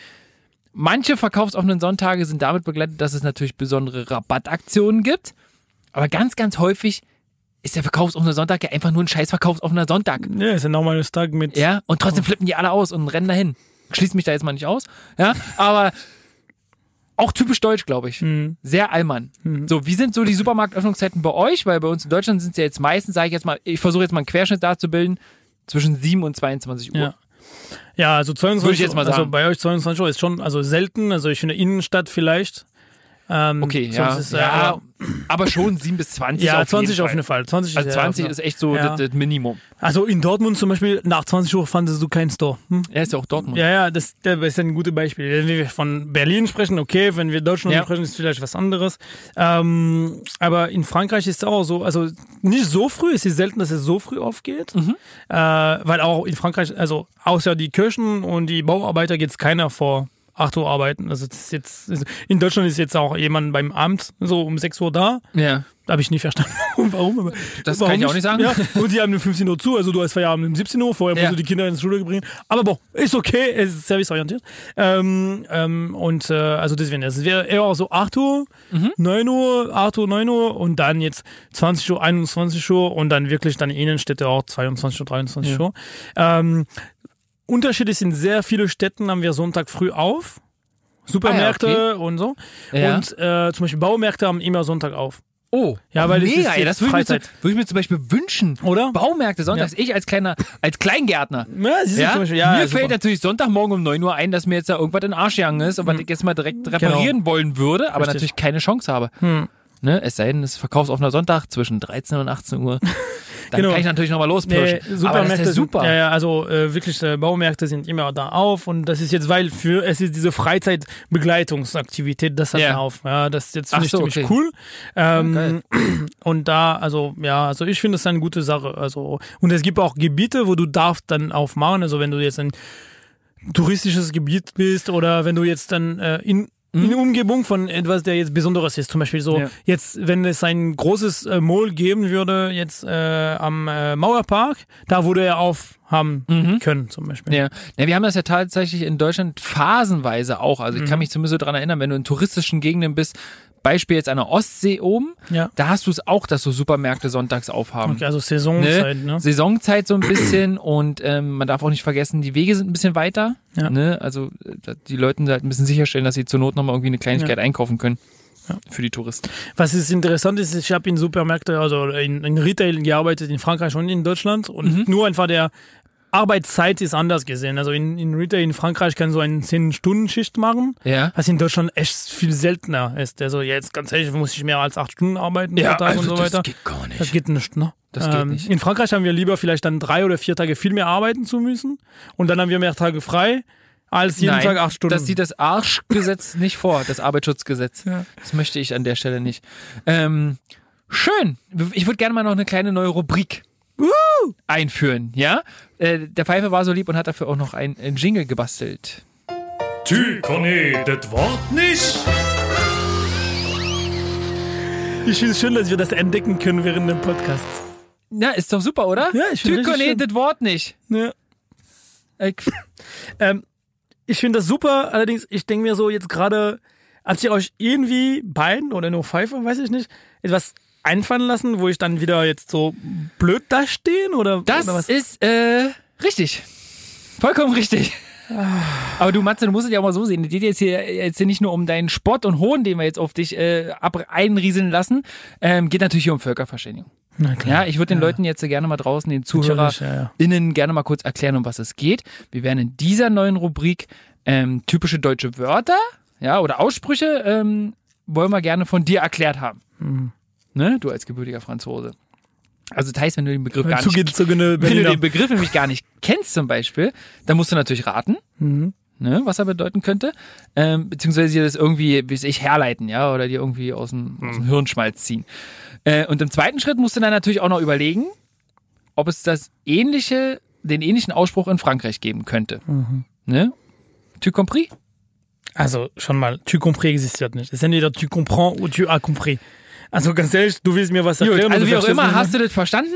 manche verkaufsoffenen Sonntage sind damit begleitet, dass es natürlich besondere Rabattaktionen gibt, aber ganz, ganz häufig ist der verkaufsoffene Sonntag ja einfach nur ein scheiß verkaufsoffener Sonntag. Ja, ist ein normales Tag mit. Ja, und trotzdem flippen die alle aus und rennen dahin. Schließt mich da jetzt mal nicht aus, ja, aber auch typisch deutsch, glaube ich. Sehr Allmann. So, wie sind so die Supermarktöffnungszeiten bei euch? Weil bei uns in Deutschland sind es ja jetzt meistens, sage ich jetzt mal, ich versuche jetzt mal einen Querschnitt darzubilden, zwischen 7 und 22 Uhr. Ja. Ja, also 22 Würde ich jetzt mal Also bei euch 22 Uhr ist schon also selten. Also ich finde Innenstadt vielleicht. Ähm, Okay, ja. Ist, äh, ja aber schon 7 bis 20 ja, auf 20 jeden auf Fall. jeden Fall. 20 Also ist, 20 ja, ist echt so Ja. das, das Minimum. Also in Dortmund zum Beispiel, nach 20 Uhr fandest du keinen Store. Hm? Er ist ja auch Dortmund. Ja, ja, das, das ist ein gutes Beispiel. Wenn wir von Berlin sprechen, okay, wenn wir Deutschland Ja. sprechen, ist vielleicht was anderes. Ähm, aber in Frankreich ist es auch so, also nicht so früh, es ist selten, dass es so früh aufgeht. Mhm. Äh, weil auch in Frankreich, also außer die Kirchen und die Bauarbeiter geht es keiner vor 8 Uhr arbeiten. Also das ist jetzt, also in Deutschland ist jetzt auch jemand beim Amt so um 6 Uhr da. Ja. Habe ich nicht verstanden, <laughs> warum. Aber Das warum kann ich auch nicht sagen. Ja, und die haben um 15 Uhr zu, also du hast Feierabend um 17 Uhr, vorher Ja. musst du die Kinder ins Schule bringen. Aber boah, ist okay, es ist serviceorientiert. Ähm, ähm, und äh, also deswegen, es wäre eher auch so 8 Uhr, Mhm. 9 Uhr, 8 Uhr, 9 Uhr und dann jetzt 20 Uhr, 21 Uhr und dann wirklich dann Innenstädte auch 22 Uhr, 23 Ja. Uhr. Ähm, Unterschied ist, in sehr viele Städten haben wir Sonntag früh auf. Supermärkte und so. Ja. Und äh, zum Beispiel Baumärkte haben immer Sonntag auf. Oh, Ja, weil mega, ist ey, das würde ich, zu- würde ich mir zum Beispiel wünschen. Oder? Baumärkte sonntags, ich als kleiner, als Kleingärtner. Ja, siehst du Ja? zum Beispiel, ja, mir ja, fällt super. natürlich Sonntagmorgen um 9 Uhr ein, dass mir jetzt da irgendwas in den Arsch gegangen ist und was ich jetzt mal direkt reparieren wollen würde, aber Genau. Richtig. natürlich keine Chance habe. Hm. Ne? Es sei denn, es ist verkaufsoffener Sonntag zwischen 13 und 18 Uhr. <laughs> Dann Genau. kann ich natürlich nochmal Nee, lospirschen. das Supermärkte ja super. Sind, ja, ja, also äh, wirklich, äh, Baumärkte sind immer da auf und das ist jetzt, weil für es ist diese Freizeitbegleitungsaktivität, das hat Ja. er auf. Ja, das ist jetzt finde ich so, ziemlich okay. cool. Ähm, <clears throat> und da, also ja, also ich finde es eine gute Sache. Also und es gibt auch Gebiete, wo du darfst dann aufmachen. Also wenn du jetzt ein touristisches Gebiet bist oder wenn du jetzt dann äh, in in Umgebung von etwas, der jetzt Besonderes ist. Zum Beispiel so, Mhm. Ja. jetzt, wenn es ein großes äh, Mall geben würde, jetzt äh, am äh, Mauerpark, da würde er aufhaben können, zum Beispiel. Ja. ja, wir haben das ja tatsächlich in Deutschland phasenweise auch. Also ich Mhm. kann mich zumindest so daran erinnern, wenn du in touristischen Gegenden bist, Beispiel jetzt an der Ostsee oben, Ja. da hast du es auch, dass so Supermärkte sonntags aufhaben. Okay, also Saisonzeit, ne? ne? Saisonzeit so ein bisschen und ähm, man darf auch nicht vergessen, die Wege sind ein bisschen weiter. Ja. Ne? Also die Leute halt ein bisschen sicherstellen, dass sie zur Not nochmal irgendwie eine Kleinigkeit einkaufen können. Für die Touristen. Was ist interessant ist, ich habe in Supermärkten, also in, in Retail gearbeitet, in Frankreich und in Deutschland und Mhm. nur einfach der Arbeitszeit ist anders gesehen. Also in, in Retail in Frankreich kann so eine 10-Stunden-Schicht machen, Ja. was in Deutschland echt viel seltener ist. Also jetzt ganz ehrlich, muss ich mehr als acht Stunden arbeiten pro Tag und so weiter. also das geht gar nicht. Das geht nicht, ne? Das geht nicht. In Frankreich haben wir lieber vielleicht dann drei oder vier Tage viel mehr arbeiten zu müssen und dann haben wir mehr Tage frei als jeden Nein, Tag acht Stunden. Das sieht das Arschgesetz <laughs> nicht vor, das Arbeitsschutzgesetz. Ja. Das möchte ich an der Stelle nicht. Ähm, schön. Ich würde gerne mal noch eine kleine neue Rubrik einführen, ja? Äh, der Pfeife war so lieb und hat dafür auch noch ein, ein Jingle gebastelt. Du kann ich das Wort nicht? ich finde es schön, dass wir das entdecken können während dem Podcast. Na, ist doch super, oder? Ja, ich finde das Wort nicht. Ja. Äh, <laughs> Ähm, ich finde das super, allerdings, ich denke mir so jetzt gerade, als ihr euch irgendwie beiden oder nur Pfeife, weiß ich nicht, etwas einfallen lassen, wo ich dann wieder jetzt so blöd da stehen oder, Das oder was? ist äh, richtig. Vollkommen richtig. Aber du, Matze, du musst es ja auch mal so sehen. Es geht jetzt hier, jetzt hier nicht nur um deinen Spott und Hohn, den wir jetzt auf dich äh, ab einrieseln lassen. Ähm, geht natürlich hier um Völkerverständigung. Na Ja, ich würde den Leuten jetzt gerne mal draußen, den ZuhörerInnen, ja, ja. gerne mal kurz erklären, um was es geht. Wir werden in dieser neuen Rubrik ähm, typische deutsche Wörter ja, oder Aussprüche ähm, wollen wir gerne von dir erklärt haben. Mhm. Ne? Du als gebürtiger Franzose. Also das heißt, wenn du den Begriff gar nicht zu wenn du den Begriff nämlich gar nicht kennst zum Beispiel, dann musst du natürlich raten. Mhm. ne, was er bedeuten könnte. Ähm, beziehungsweise dir das irgendwie, wie weiß ich, herleiten, ja, oder dir irgendwie aus dem, aus dem Hirnschmalz ziehen. Äh, und im zweiten Schritt musst du dann natürlich auch noch überlegen, ob es das ähnliche, den ähnlichen Ausspruch in Frankreich geben könnte. Ne? Tu compris? Also schon mal, tu compris existiert nicht. Es ist entweder tu comprends oder tu as compris. Also ganz ehrlich, du willst mir was Gut, erklären. also und wie auch immer, hast du das verstanden?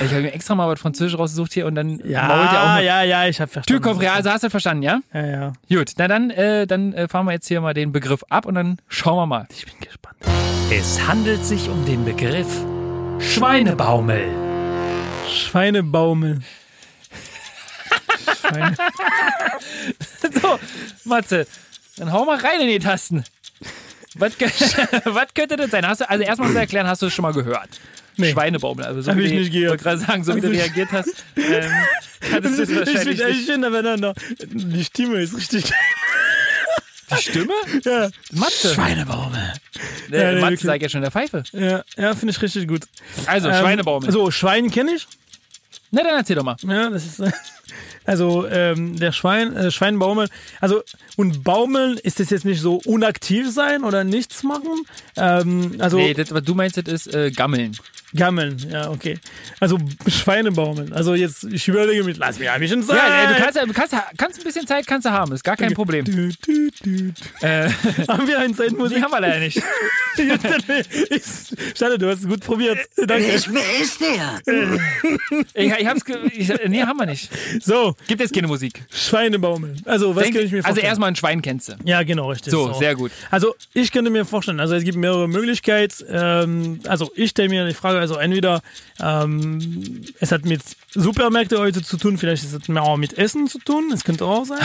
Ich habe mir extra mal was Französisch rausgesucht hier und dann Ja, mault er auch noch. ja, ja, ich habe verstanden. compris, also hast du das verstanden, ja? Ja, ja. Gut, na dann, äh, dann äh, fahren wir jetzt hier mal den Begriff ab und dann schauen wir mal. Ich bin gespannt. Es handelt sich um den Begriff Schweinebaumel. Schweinebaumel. <laughs> Schweine. <laughs> So, Matze, dann hau mal rein in die Tasten. Was, <laughs> was könnte das sein? Hast du, also erstmal muss ich erklären, hast du es schon mal gehört? Nee. Schweinebaumel. Also so Hab wie ich nicht gehört. wollte gerade sagen, so wie du ich- <laughs> reagiert hast, ähm, hattest du es Ich wahrscheinlich ich nicht. finde aber dann noch, die Stimme ist richtig geil. Die Stimme? Ja, Matze. Schweinebaumel. Der Ja, nee, Matze sagt ja schon der Pfeife. Ja, ja finde ich richtig gut. Also, Ähm, Schweinebaumel. So, Schwein kenne ich. Na, dann erzähl doch mal. Ja, das ist <laughs> also ähm, der Schwein, äh, Schweinbaumel. Also und Baumeln ist das jetzt nicht so unaktiv sein oder nichts machen. Ähm, also Nee, das, was du meinst, das ist äh, Gammeln. Gammeln, ja okay. Also Schweinebaumeln. Also jetzt ich überlege mit, lass mich ein bisschen Zeit. Ja, äh, du kannst, du kannst, kannst ein bisschen Zeit kannst du haben, ist gar kein Problem. Du, du, du. Äh, <laughs> Haben wir einen Zeitmusik? die haben wir leider nicht. <laughs> Schade, du hast es gut probiert. Danke. Wer ist der? Ich, ich hab's, ich, nee, haben wir nicht. So, Gibt jetzt keine Musik. Schweinebaumeln. Also was Denk, kann ich mir also vorstellen? erstmal ein Schwein kennst du. Ja, genau, richtig. So, sehr gut. Also ich könnte mir vorstellen, also es gibt mehrere Möglichkeiten. Ähm, also ich stelle mir die Frage, also entweder ähm, es hat mit Supermärkte heute zu tun, vielleicht ist es mehr auch mit Essen zu tun, das könnte auch sein.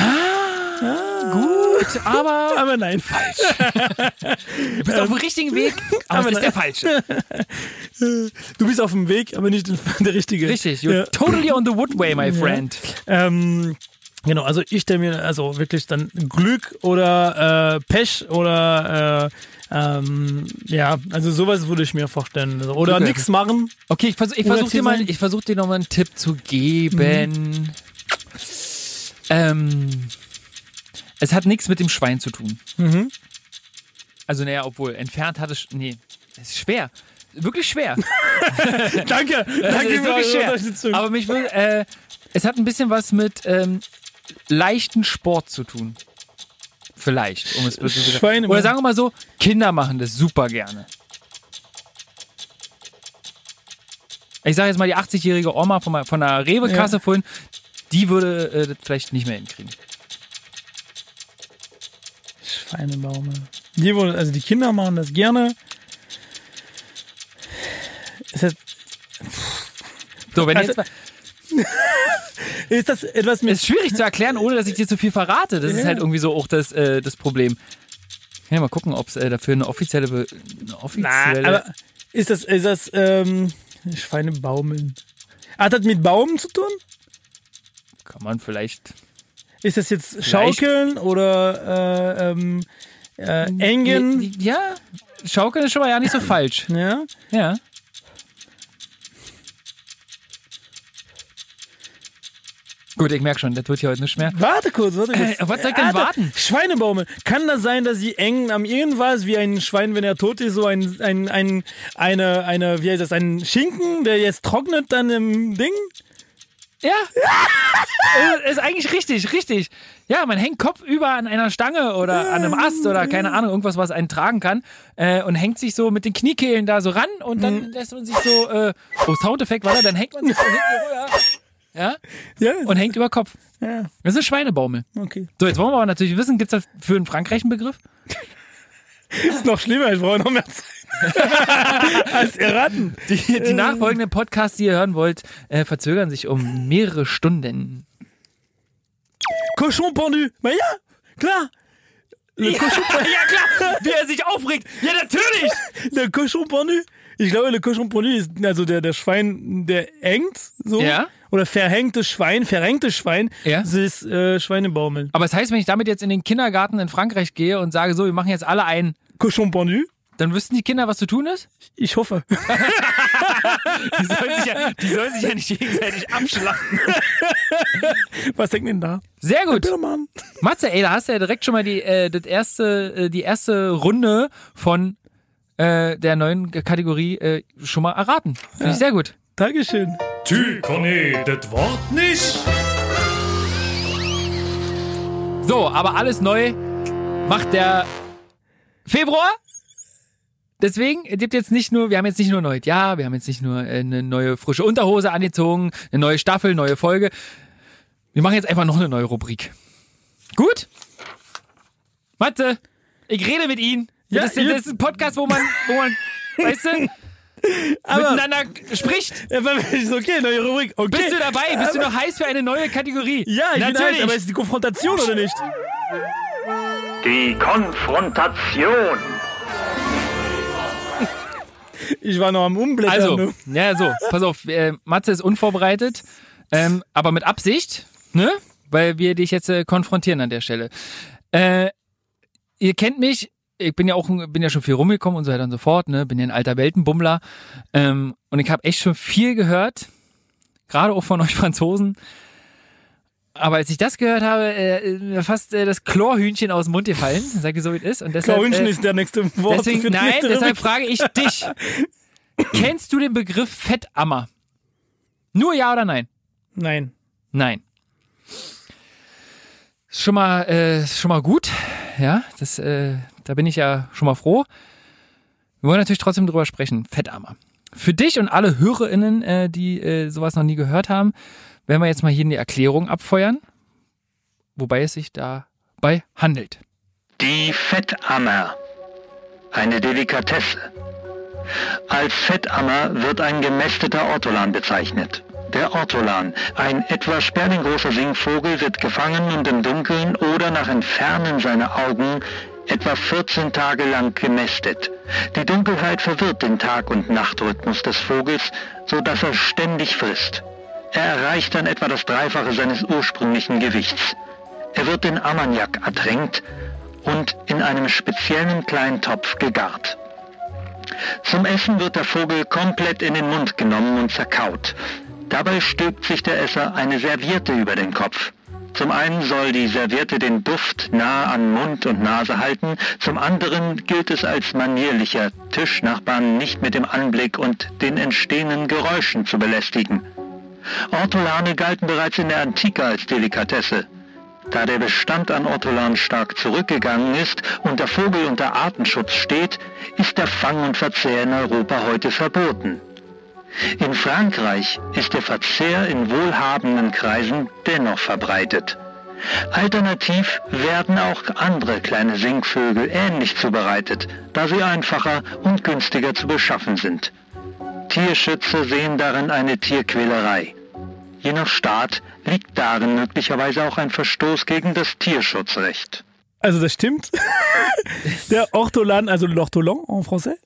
Gut, aber <laughs> Aber nein, du bist auf dem richtigen Weg, aber, <laughs> aber es ist der falsche. du bist auf dem Weg, aber nicht der richtige. Richtig, you're Ja. totally on the wood way, my friend. Ähm, genau, also ich stelle mir also wirklich dann Glück oder äh, Pech oder äh, ähm, ja, also sowas würde ich mir vorstellen. Oder Glück. nichts machen. Okay, ich versuche ich versuch dir, mal, ich versuch dir noch mal einen Tipp zu geben. Ähm, es hat nichts mit dem Schwein zu tun. Also, naja, obwohl, entfernt hat es. Nee, es ist schwer. Wirklich schwer. <laughs> <laughs> Danke, danke wirklich schwer. Aber mich will, äh, es hat ein bisschen was mit ähm, leichten Sport zu tun. Vielleicht, um es. Schweine- Oder sagen wir mal so, Kinder machen das super gerne. Ich sage jetzt mal, die 80-jährige Oma von, von der Rewe-Kasse vorhin, die würde äh, das vielleicht nicht mehr hinkriegen. Schweinebaume. Die wollen, also die Kinder machen das gerne. Ist das, So, wenn Also- jetzt <laughs> ist das etwas mit ist schwierig zu erklären, ohne dass ich dir zu viel verrate. Das ist Ja. halt irgendwie so auch das, äh, das Problem. Ja, mal gucken, ob es äh, dafür eine offizielle, Be eine Na, offizielle aber ist das, ist das, ähm, Schweinebaumeln. Hat das mit Baum zu tun? kann man vielleicht Ist das jetzt Vielleicht. Schaukeln oder äh, ähm, äh, Engen? Ja, Schaukeln ist schon mal ja nicht so falsch. Ja. Ja. Gut, ich merke schon, das wird hier heute nicht mehr. Warte kurz, warte kurz. Äh, was soll ich denn Alter, warten? Schweinebaumeln. Kann das sein, dass sie eng am irgendwas wie ein Schwein, wenn er tot ist, so ein, ein, ein eine, eine, wie heißt das, ein Schinken, der jetzt trocknet dann im Ding? Ja. <laughs> Äh, ist eigentlich richtig, richtig. Ja, man hängt kopfüber an einer Stange oder an einem Ast oder keine Ahnung, irgendwas, was einen tragen kann äh, und hängt sich so mit den Kniekehlen da so ran und dann lässt man sich so, äh, oh, Soundeffekt war da, dann hängt man sich so hinten rüber. Ja, Ja. und hängt über Kopf. ja, Das ist ein Schweinebaumel. okay. So, jetzt wollen wir aber natürlich wissen, gibt es für in Frankreich einen Begriff? <laughs> Ist noch schlimmer, ich brauche noch mehr Zeit. <laughs> Als erraten. Die, die nachfolgenden Podcasts, die ihr hören wollt, äh, verzögern sich um mehrere Stunden. Cochon pendu. Na ja, klar. Le Cochon, <laughs> ja klar, wie er sich aufregt. Ja, natürlich. le Cochon pendu. Ich glaube, le Cochon pendu ist also der, der Schwein, der hängt so. Ja. Oder verhängtes Schwein, verrenktes Schwein. Ja. Das ist äh, Schweinebaumeln. Aber es das heißt, wenn ich damit jetzt in den Kindergarten in Frankreich gehe und sage, so, wir machen jetzt alle ein, Cochon pendu. dann wüssten die Kinder, was zu tun ist? Ich hoffe. <laughs> Die sollen sich ja, die sollen sich ja nicht gegenseitig abschlachten. Was denkt denn da? Sehr gut. Mann. Matze, ey, da hast du ja direkt schon mal die, äh, das erste, äh, die erste Runde von äh, der neuen Kategorie äh, schon mal erraten. Finde ich sehr gut. Dankeschön. Ty Conny, das Wort nicht. So, aber alles neu macht der Februar. Deswegen es gibt jetzt nicht nur, wir haben jetzt nicht nur neues Jahr, wir haben jetzt nicht nur äh, eine neue frische Unterhose angezogen, eine neue Staffel, neue Folge. Wir machen jetzt einfach noch eine neue Rubrik. Gut? Matze, ich rede mit Ihnen. Ja, das, ist, das ist ein Podcast, wo man, wo man, weißt du, <laughs> Aber, miteinander spricht. okay, neue Rubrik. Okay. Bist du dabei? Bist du noch heiß für eine neue Kategorie? Ja, ich bin Natürlich. heiß, aber ist die Konfrontation oder nicht? Die Konfrontation. Ich war noch am Umblättern. Also, ne? ja, so, pass auf, äh, Matze ist unvorbereitet, ähm, aber mit Absicht, ne? Weil wir dich jetzt äh, konfrontieren an der Stelle. Äh, ihr kennt mich, ich bin ja auch bin ja schon viel rumgekommen und so weiter und so fort, ne? Bin ja ein alter Weltenbummler. Ähm, und ich habe echt schon viel gehört, gerade auch von euch <laughs> Franzosen. Aber als ich das gehört habe, äh, ist mir fast äh, das Chlorhühnchen aus dem Mund gefallen. Sag ich so, wie es ist. Und deshalb, Klauhünchen äh, ist der nächste Wort. Deswegen, nein, nächste deshalb frage ich dich. <laughs> Kennst du den Begriff Fettammer? Nur ja oder nein? Nein. Nein. Schon mal, äh, schon mal gut. Ja, das, äh, da bin ich ja schon mal froh. Wir wollen natürlich trotzdem drüber sprechen. Fettammer. Für dich und alle HörerInnen, äh, die äh, sowas noch nie gehört haben, werden wir jetzt mal hier eine Erklärung abfeuern. Wobei es sich dabei handelt. Die Fettammer. Eine Delikatesse. Als Fettammer wird ein gemästeter Ortolan bezeichnet. Der Ortolan, ein etwa sperlinggroßer Singvogel, wird gefangen und im Dunkeln oder nach Entfernen seiner Augen etwa 14 Tage lang gemästet. Die Dunkelheit verwirrt den Tag- und Nachtrhythmus des Vogels, so dass er ständig frisst. Er erreicht dann etwa das Dreifache seines ursprünglichen Gewichts. Er wird in Ammoniak ertränkt und in einem speziellen kleinen Topf gegart. Zum Essen wird der Vogel komplett in den Mund genommen und zerkaut. Dabei stülpt sich der Esser eine Serviette über den Kopf. Zum einen soll die Serviette den Duft nah an Mund und Nase halten, zum anderen gilt es als manierlicher, Tischnachbarn nicht mit dem Anblick und den entstehenden Geräuschen zu belästigen. Ortolane galten bereits in der Antike als Delikatesse. Da der Bestand an Ortolan stark zurückgegangen ist und der Vogel unter Artenschutz steht, ist der Fang und Verzehr in Europa heute verboten. In Frankreich ist der Verzehr in wohlhabenden Kreisen dennoch verbreitet. Alternativ werden auch andere kleine Singvögel ähnlich zubereitet, da sie einfacher und günstiger zu beschaffen sind. Tierschützer sehen darin eine Tierquälerei. Je nach Staat liegt darin möglicherweise auch ein Verstoß gegen das Tierschutzrecht. Also das stimmt. <laughs> der Ortolan, also l'ortolan en français.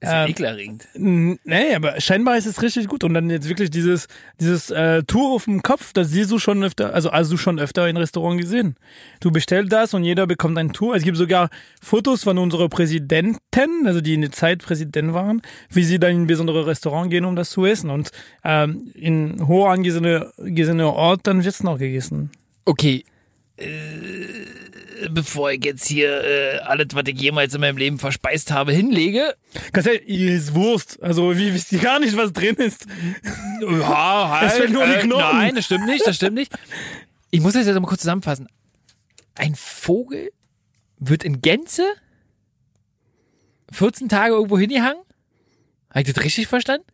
Das ist Ähm, ekelerregend. N- Nee, aber scheinbar ist es richtig gut. Und dann jetzt wirklich dieses, dieses äh, Tour auf dem Kopf, das siehst du schon öfter, also hast du schon öfter in Restaurant gesehen. Du bestellst das und jeder bekommt ein Tour. Es gibt sogar Fotos von unseren Präsidenten, also die in der Zeit Präsident waren, wie sie dann in besondere Restaurant gehen, um das zu essen. Und ähm, in hoch angesehener Ort, dann wird's noch gegessen. Okay. Äh, bevor ich jetzt hier äh, alles, was ich jemals in meinem Leben verspeist habe, hinlege. Ganz ehrlich, ihr ist Wurst. Also wie wisst ihr gar nicht, was drin ist? Ja, halt. Es fehlen nur die Knochen. Nein, das stimmt nicht, das stimmt nicht. Ich muss das jetzt mal kurz zusammenfassen. Ein Vogel wird in Gänze 14 Tage irgendwo hingehangen? Habe ich das richtig verstanden?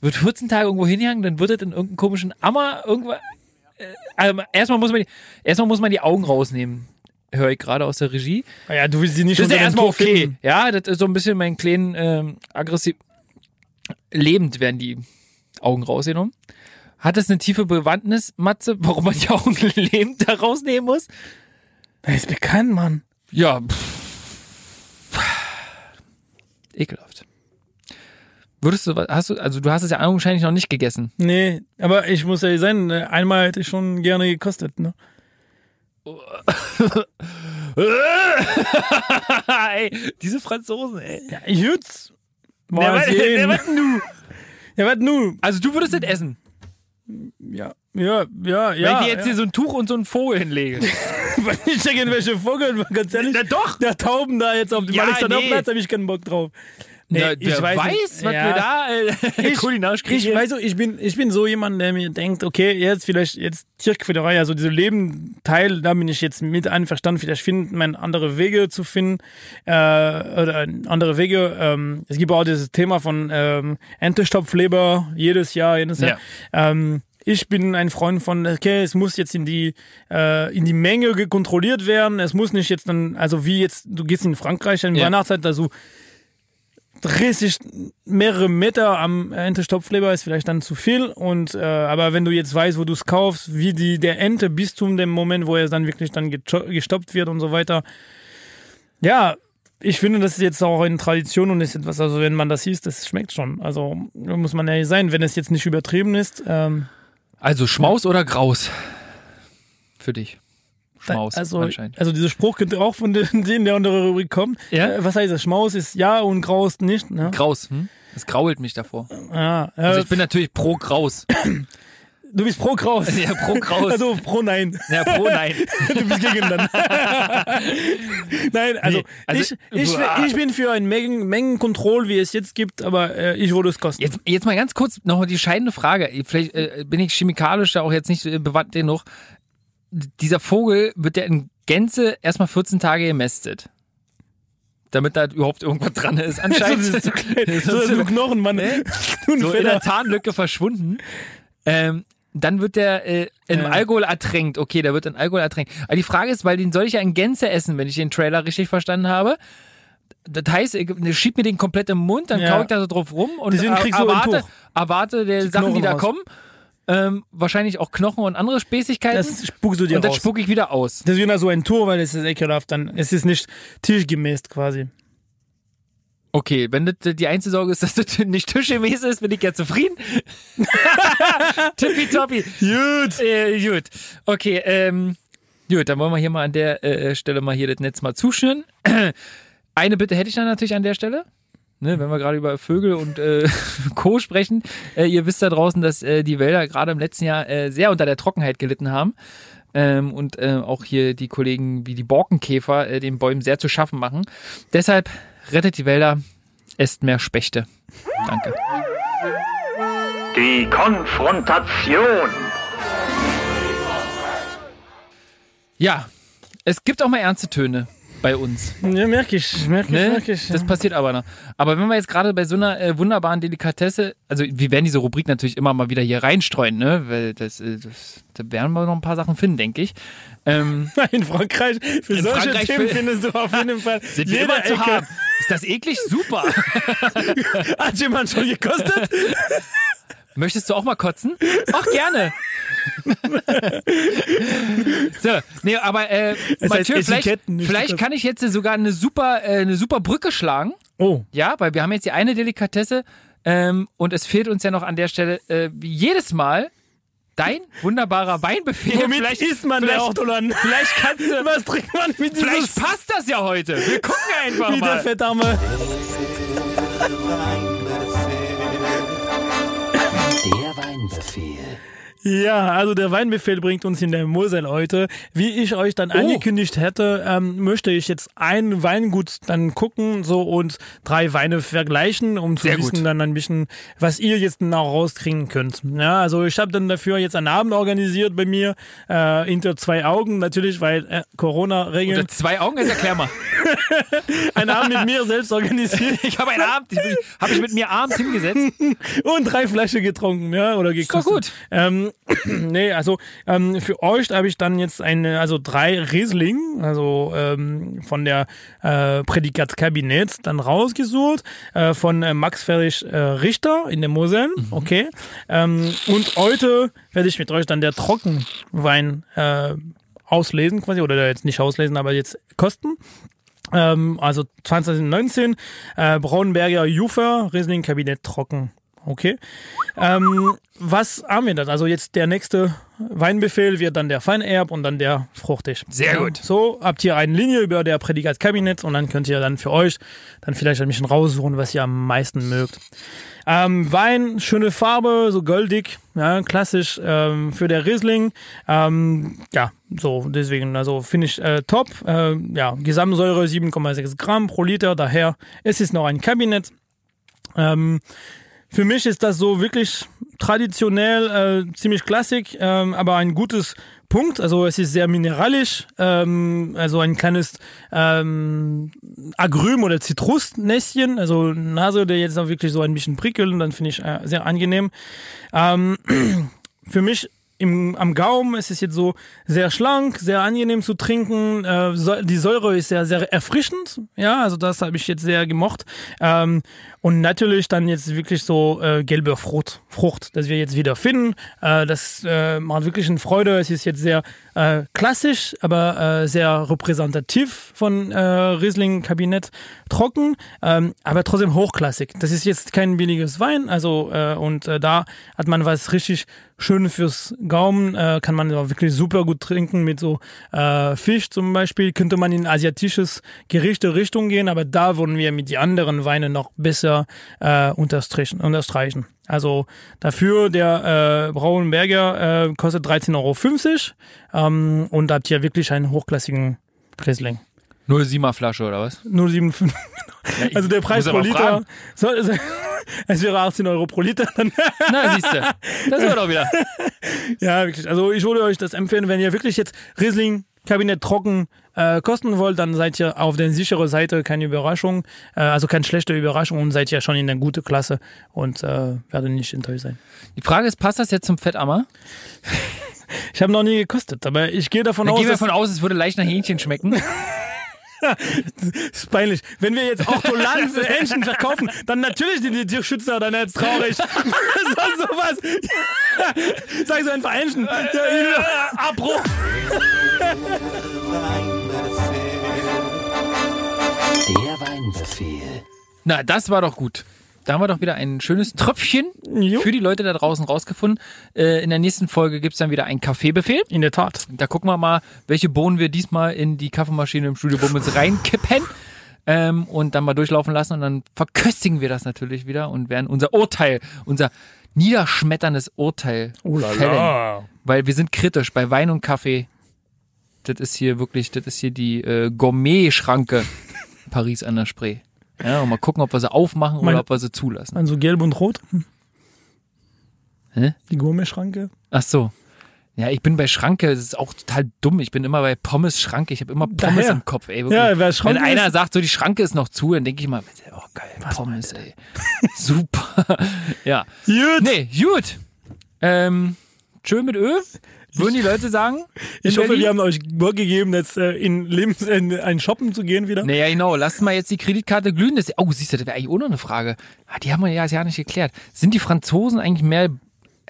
Wird 14 Tage irgendwo hingehangen, dann wird es in irgendeinem komischen Ammer irgendwo. Äh, also erstmal muss man die, erstmal muss man die Augen rausnehmen. Höre ich gerade aus der Regie. Naja, du willst sie nicht Das ist ja erstmal okay. finden. Ja, das ist so ein bisschen mein kleinen ähm, aggressiv. Lebend werden die Augen rausgenommen. Hat das eine tiefe Bewandtnis, Matze, warum man die Augen <laughs> lebend da rausnehmen muss? Das ist bekannt, Mann. Ja. Pff. Ekelhaft. Würdest du, was- hast du, also du hast es ja augenscheinlich noch nicht gegessen. Nee, aber ich muss ehrlich sein, äh, einmal hätte ich schon gerne gekostet, ne? <laughs> ey, diese Franzosen, ey. Ja, ich würd's. Der, was, der, was du? Ja, was nun? Also du würdest das essen. Ja, ja, ja, Wenn ja. ich dir jetzt ja. hier so ein Tuch und so einen Vogel hinlege. <laughs> Wenn ich da irgendwelche Vogel, ganz ehrlich. Na doch. Der Tauben da jetzt auf dem Ja, Alexanderplatz, nee. habe ich keinen Bock drauf. Nee, Na, ich weiß, weiß, was Ja. wir da äh, kulinarisch <laughs> kriegen. Ich weiß so, ich bin, ich bin so jemand, der mir denkt, okay, jetzt vielleicht jetzt Tierquälerei, also diese Lebenteil, da bin ich jetzt mit einverstanden. Vielleicht finden man andere Wege zu finden äh, oder andere Wege. Ähm, es gibt auch dieses Thema von ähm, Entestopfleber jedes Jahr, jedes Jahr. Ähm, ich bin ein Freund von, okay, es muss jetzt in die, äh, in die Menge ge- kontrolliert werden. Es muss nicht jetzt dann, also wie jetzt, du gehst in Frankreich in Ja. Weihnachtszeit, also richtig mehrere Meter am Ente-Stopfleber ist vielleicht dann zu viel. Und äh, aber wenn du jetzt weißt, wo du es kaufst, wie die der Ente bis zu dem Moment, wo er dann wirklich dann gestoppt wird und so weiter. Ja, ich finde, das ist jetzt auch eine Tradition und ist etwas, also wenn man das isst, das schmeckt schon. Also muss man ehrlich sein, wenn es jetzt nicht übertrieben ist. Ähm, Also Schmaus oder Graus? Für dich. Schmaus also, anscheinend. also dieser Spruch könnte auch von den, denen der <laughs> unter der Rubrik kommen. Ja? Äh, was heißt das? Schmaus ist ja und Graus nicht. Ne? Graus, hm? Es grault mich davor. Ja, äh, Also ich bin natürlich pro Graus. <coughs> du bist pro Graus. Ja, pro Graus. Also pro Nein. Ja, pro Nein. <laughs> Du bist gegen dann. <laughs> Nein, also, Nee, also- ich, ich, ich bin für ein Mengen, Mengenkontroll, wie es jetzt gibt, aber äh, ich würde es kosten. Jetzt, jetzt mal ganz kurz noch die scheidende Frage. Vielleicht äh, bin ich chemikalisch da auch jetzt nicht äh, bewandt genug. Dieser Vogel wird ja in Gänze erstmal 14 Tage gemästet. Damit da überhaupt irgendwas dran ist. Anscheinend <laughs> so, ist so, klein, <laughs> so, so Knochen, Mann. <laughs> Ein so in der Zahnlücke verschwunden. Ähm, dann wird der äh, im Ja. Alkohol ertränkt. Okay, der wird in Alkohol ertränkt. Aber die Frage ist, weil den soll ich ja in Gänze essen, wenn ich den Trailer richtig verstanden habe. Das heißt, ich schieb mir den komplett im Mund, dann Ja. kau ich da so drauf rum und Deswegen er- kriegst ein erwarte, erwarte der Die Sachen, die da raus. kommen. Ähm, wahrscheinlich auch Knochen und andere Späßigkeiten. Das spuckst du dir und dann raus. spucke ich wieder aus. Deswegen also ein Tor, weil es ist ekelhaft. Dann, es ist nicht tischgemäß quasi. Okay, wenn das die einzige Sorge ist, <laughs> dass das nicht tischgemäß ist, bin ich ja zufrieden. <laughs> Tippitoppi. Gut. Äh, gut. Okay, ähm, gut, dann wollen wir hier mal an der äh, Stelle mal hier das Netz mal zuschnüren. <clears throat> Eine Bitte hätte ich dann natürlich an der Stelle. Ne, wenn wir gerade über Vögel und äh, <laughs> Co. sprechen. Äh, ihr wisst da draußen, dass äh, die Wälder gerade im letzten Jahr äh, sehr unter der Trockenheit gelitten haben. Ähm, und äh, auch hier die Kollegen wie die Borkenkäfer äh, den Bäumen sehr zu schaffen machen. Deshalb rettet die Wälder, esst mehr Spechte. Danke. Die Konfrontation. Ja, es gibt auch mal ernste Töne bei uns. Ja, merke ich, merke ich, Ne? merke ich. Das passiert aber noch. Aber wenn wir jetzt gerade bei so einer äh, wunderbaren Delikatesse, also wir werden diese Rubrik natürlich immer mal wieder hier reinstreuen, ne? Weil das, äh, das da werden wir noch ein paar Sachen finden, denke ich. Ähm, <laughs> in Frankreich, für In solche Frankreich Themen findest du auf jeden Fall <laughs> sind wir immer zu haben. Ist das eklig? Super. <laughs> Hat jemand schon gekostet? Möchtest du auch mal kotzen? Ach, gerne. <laughs> so, nee, aber äh, heißt Mathieu, vielleicht, vielleicht kann ich jetzt sogar eine super, äh, eine super Brücke schlagen. Oh, Ja, weil wir haben jetzt die eine Delikatesse ähm, und es fehlt uns ja noch an der Stelle äh, wie jedes Mal dein wunderbarer Weinbefehl. womit vielleicht, isst man der vielleicht, Ortolan? vielleicht kannst du, Was trinkt man mit vielleicht passt das ja heute. Wir gucken einfach wie der mal. Weinbefehl. Ja, also der Weinbefehl bringt uns in der Mosel heute. Wie ich euch dann Oh. angekündigt hätte, ähm, möchte ich jetzt ein Weingut dann gucken so und drei Weine vergleichen, um zu Sehr wissen gut. dann ein bisschen, was ihr jetzt noch rauskriegen könnt. Ja, also ich habe dann dafür jetzt einen Abend organisiert bei mir, äh, hinter zwei Augen natürlich, weil äh, Corona-Regeln. Unter zwei Augen, jetzt erklär mal. <laughs> Einen Abend mit mir selbst organisiert Ich habe einen Abend, habe ich mit mir abends hingesetzt. <laughs> und drei Flaschen getrunken, ja, oder gekostet. doch gut. Ähm, <clears throat> nee, also ähm, für euch habe ich dann jetzt eine, also drei Riesling, also ähm, von der äh, Prädikatskabinett dann rausgesucht, äh, von äh, Max Friedrich äh, Richter in der Mosel, okay. Ähm, und heute werde ich mit euch dann der Trockenwein äh, auslesen quasi, oder jetzt nicht auslesen, aber jetzt kosten. Ähm, also 2019, äh, Braunberger Jufer, Riesling Kabinett trocken. Okay. Ähm, was haben wir dann? Also jetzt der nächste Weinbefehl wird dann der Feinerb und dann der fruchtig. Sehr gut. So habt ihr eine Linie über der Prädikatskabinett und dann könnt ihr dann für euch dann vielleicht ein bisschen raussuchen, was ihr am meisten mögt. Ähm, Wein, schöne Farbe, so goldig, ja, klassisch ähm, für der Riesling. Ähm, ja, so, deswegen, also finde ich äh, top. Äh, ja, Gesamtsäure 7,6 Gramm pro Liter, daher es ist noch ein Kabinett. Ähm, für mich ist das so wirklich traditionell, äh, ziemlich klassik, ähm, aber ein gutes Punkt. Also es ist sehr mineralisch, ähm, also ein kleines ähm, Agrüm oder Zitrusnäschen, also Nase, der jetzt auch wirklich so ein bisschen prickelt und dann finde ich äh, sehr angenehm. Ähm, <clears throat> für mich im, am Gaumen ist es jetzt so sehr schlank, sehr angenehm zu trinken. Äh, so, die Säure ist sehr, sehr erfrischend. Ja, also das habe ich jetzt sehr gemocht. Ähm, und natürlich dann jetzt wirklich so äh, gelbe Frucht, Frucht, das wir jetzt wieder finden. Äh, das äh, macht wirklich eine Freude. Es ist jetzt sehr äh, klassisch, aber äh, sehr repräsentativ von äh, Riesling-Kabinett. Trocken, ähm, aber trotzdem hochklassig. Das ist jetzt kein billiges Wein. Also, äh, und äh, da hat man was richtig schön fürs Gaumen, äh, kann man auch wirklich super gut trinken mit so äh, Fisch zum Beispiel. Könnte man in asiatisches Gerichte Richtung gehen, aber da würden wir mit die anderen Weine noch besser äh, unterstreichen. unterstreichen. Also dafür der äh, Braunberger äh, kostet 13,50 Euro ähm, und habt ihr wirklich einen hochklassigen Riesling. 0,7er Flasche oder was? 0,75. ich Also der Preis pro Liter. Soll, es wäre 18 Euro pro Liter. <laughs> Na, siehst du. Das war doch wieder. <laughs> ja, wirklich. Also ich würde euch das empfehlen, wenn ihr wirklich jetzt Riesling Kabinett trocken äh, kosten wollt, dann seid ihr auf der sicheren Seite, keine Überraschung, äh, also keine schlechte Überraschung und seid ihr schon in der gute Klasse und äh, werdet nicht enttäuscht sein. Die Frage ist, passt das jetzt zum Fettammer? <laughs> Ich habe noch nie gekostet, aber ich gehe davon Dann aus, gehen wir dass davon aus, es würde leicht nach Hähnchen schmecken. Ist peinlich. Wenn wir jetzt auch Tolanz Hähnchen <laughs> verkaufen, dann natürlich sind die Tierschützer dann jetzt traurig. <laughs> <laughs> Sonst sowas. Sag so einfach Hähnchen. Ja, ja. Abbruch. Der Weinbefehl. Na, das war doch gut. Da haben wir doch wieder ein schönes Tröpfchen Jo. für die Leute da draußen rausgefunden. Äh, in der nächsten Folge gibt es dann wieder einen Kaffeebefehl. In der Tat. Da gucken wir mal, welche Bohnen wir diesmal in die Kaffeemaschine im Studio Bummels reinkippen. Ähm, und dann mal durchlaufen lassen und dann verköstigen wir das natürlich wieder und werden unser Urteil, unser niederschmetterndes Urteil fällen. Weil wir sind kritisch bei Wein und Kaffee. Das ist hier wirklich, das ist hier die äh, Gourmet-Schranke <laughs> Paris an der Spree. Ja, und mal gucken, ob wir sie aufmachen Mein- oder ob wir sie zulassen. Also gelb und rot. Hä? Die Gourmet-Schranke. Ach so. Ja, ich bin bei Schranke, das ist auch total dumm. Ich bin immer bei Pommes Schranke. Ich habe immer Pommes Daher. im Kopf, ey. Wirklich. Ja, wer Schranke Wenn einer ist- sagt, so die Schranke ist noch zu, dann denke ich mal, oh geil, Pommes, ey. <laughs> Super. <laughs> ja. Gut. Nee, gut. Ähm, schön mit Ö. Würden die Leute sagen? Ich hoffe, Berlin? wir haben euch vorgegeben, jetzt äh, in Lebens in ein Shoppen zu gehen wieder. Naja, genau. Lasst mal jetzt die Kreditkarte glühen. Das, oh, siehst du, das wäre eigentlich auch noch eine Frage. Ah, Die haben wir ja ja nicht geklärt. Sind die Franzosen eigentlich mehr.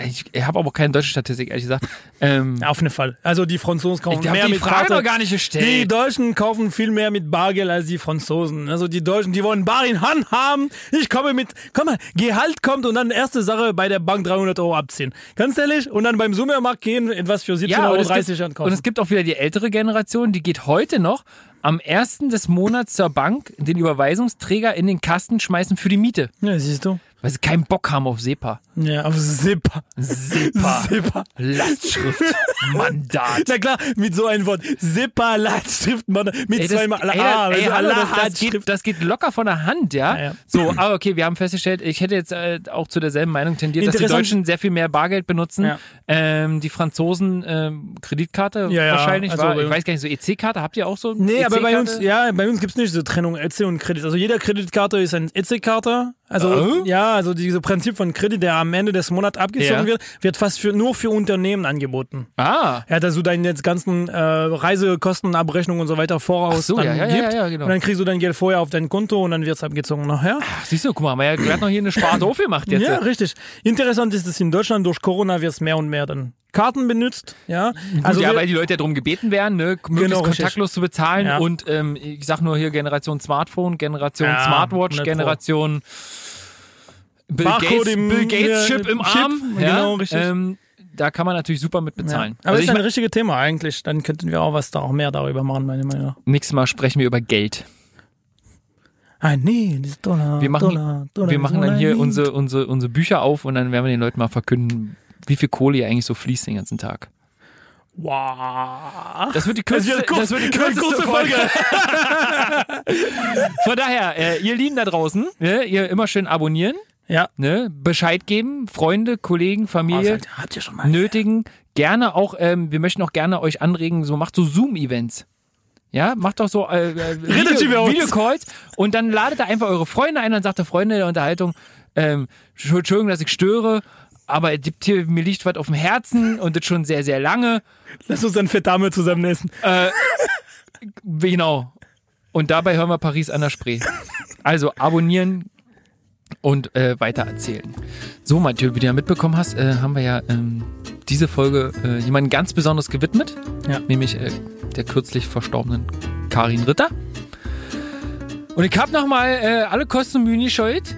Ich, ich habe aber keine deutsche Statistik, ehrlich gesagt. Ähm, Auf jeden Fall. Also die Franzosen kaufen ich mehr die mit Frage Karte. noch gar nicht Die gestellt. Deutschen kaufen viel mehr mit Bargeld als die Franzosen. Also die Deutschen, die wollen Bar in Hand haben. Ich komme mit, komm mal, Gehalt kommt und dann erste Sache bei der Bank 300 Euro abziehen. Ganz ehrlich? Und dann beim Supermarkt gehen, etwas für 17,30 Ja, Euro gibt, ankaufen. und es gibt auch wieder die ältere Generation, die geht heute noch am ersten des Monats zur Bank den Überweisungsträger in den Kasten schmeißen für die Miete, ja, siehst du? weil sie keinen Bock haben auf SEPA. Ja, auf Zipper. SEPA. Zipper. Lastschrift. Mandat. Na klar, mit so einem Wort. Zipper, Leitschrift, Mann, mit Ey, das, zweimal ey, A, ey, also hallo, das, das, geht, das geht locker von der Hand, ja. Ja, ja. So, aber okay, wir haben festgestellt, ich hätte jetzt äh, auch zu derselben Meinung tendiert, dass die Deutschen sehr viel mehr Bargeld benutzen. Ja. Ähm, die Franzosen ähm, Kreditkarte wahrscheinlich. also war, ich weiß gar nicht, so EC-Karte habt ihr auch so? Nee, aber bei uns, EC-Karte? ja, bei uns gibt's nicht so Trennung EC und Kredit. Also jeder Kreditkarte ist ein EC-Karte. Also, ja, also dieses Prinzip von Kredit, der am Ende des Monats abgezogen Ja. wird, wird fast für, nur für Unternehmen angeboten. Ah. Ja, dass du deine jetzt ganzen äh, Reisekostenabrechnungen und so weiter voraus Ach so, dann ja, ja, ja, ja, genau. Und dann kriegst du dein Geld vorher auf dein Konto und dann wird's abgezogen nachher. Ach, siehst du, guck mal, haben wir ja gerade noch hier eine Sparte <laughs> aufgemacht jetzt. Ja, richtig. Interessant ist, dass in Deutschland durch Corona wird mehr und mehr dann Karten benutzt. Ja, Also ja, wir- weil die Leute ja darum gebeten werden, ne, möglichst Genau, richtig. kontaktlos zu bezahlen. Ja. Und ähm, ich sag nur hier Generation Smartphone, Generation Ja, Smartwatch, 100 Pro. Generation Bill Barcode Gates, im- Bill Gates ja, Chip im Chip, Arm. genau, ja, richtig. Ähm, da kann man natürlich super mit Ja. bezahlen. Aber also das ich ist ein richtiges Thema eigentlich. Dann könnten wir auch was da auch mehr darüber machen, meine Meinung nach. nächstes Mal sprechen wir über Geld. Ah, nee, das ist Dollar. Wir machen, Dollar, Dollar, wir machen dann hier unsere, unsere, unsere Bücher auf und dann werden wir den Leuten mal verkünden, wie viel Kohle ihr eigentlich so fließt den ganzen Tag. Wow. Das wird die kürzeste, das wird die kürzeste kurze Folge. <laughs> Von daher, äh, ihr Lieben da draußen, ne, ihr immer schön abonnieren, Ja. ne, Bescheid geben, Freunde, Kollegen, Familie. Alter, habt ihr schon mal. nötigen. Gerne auch, ähm, wir möchten auch gerne euch anregen, so macht so Zoom-Events. Ja, macht doch so äh, äh, <laughs> Video. Videocalls und dann ladet da einfach eure Freunde ein und sagt der Freunde der Unterhaltung, ähm, Entschuldigung, dass ich störe, aber hier, mir liegt was auf dem Herzen und das schon sehr, sehr lange. Lass uns dann Fettdame zusammen essen. Genau. Und dabei hören wir Paris an der Spree. Also abonnieren und äh, weiter erzählen. So, Mathieu, wie du ja mitbekommen hast, äh, haben wir ja ähm, diese Folge äh, jemandem ganz besonders gewidmet. Ja. Nämlich äh, der kürzlich verstorbenen Karin Ritter. Und ich habe nochmal äh, alle Kosten und Mühen gescheut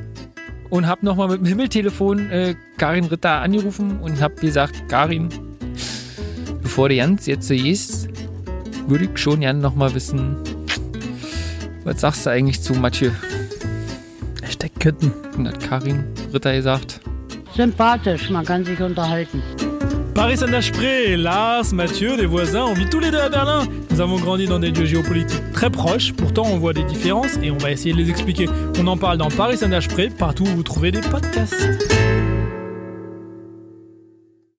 und habe nochmal mit dem Himmeltelefon äh, Karin Ritter angerufen und habe gesagt, Karin, bevor du ganz jetzt so gehst, würde ich schon gerne nochmal wissen, was sagst du eigentlich zu Mathieu? Hashtag Kötten. Und hat Karin Ritter gesagt. Sympathisch, man kann sich unterhalten. Paris Saint-Desprez, Lars, Mathieu, des voisins, on vit tous les deux à Berlin. Nous avons grandi dans des lieux géopolitiques très proches, pourtant on voit des différences et on va essayer de les expliquer. On en parle dans Paris Saint-Desprez, partout où vous trouvez des podcasts.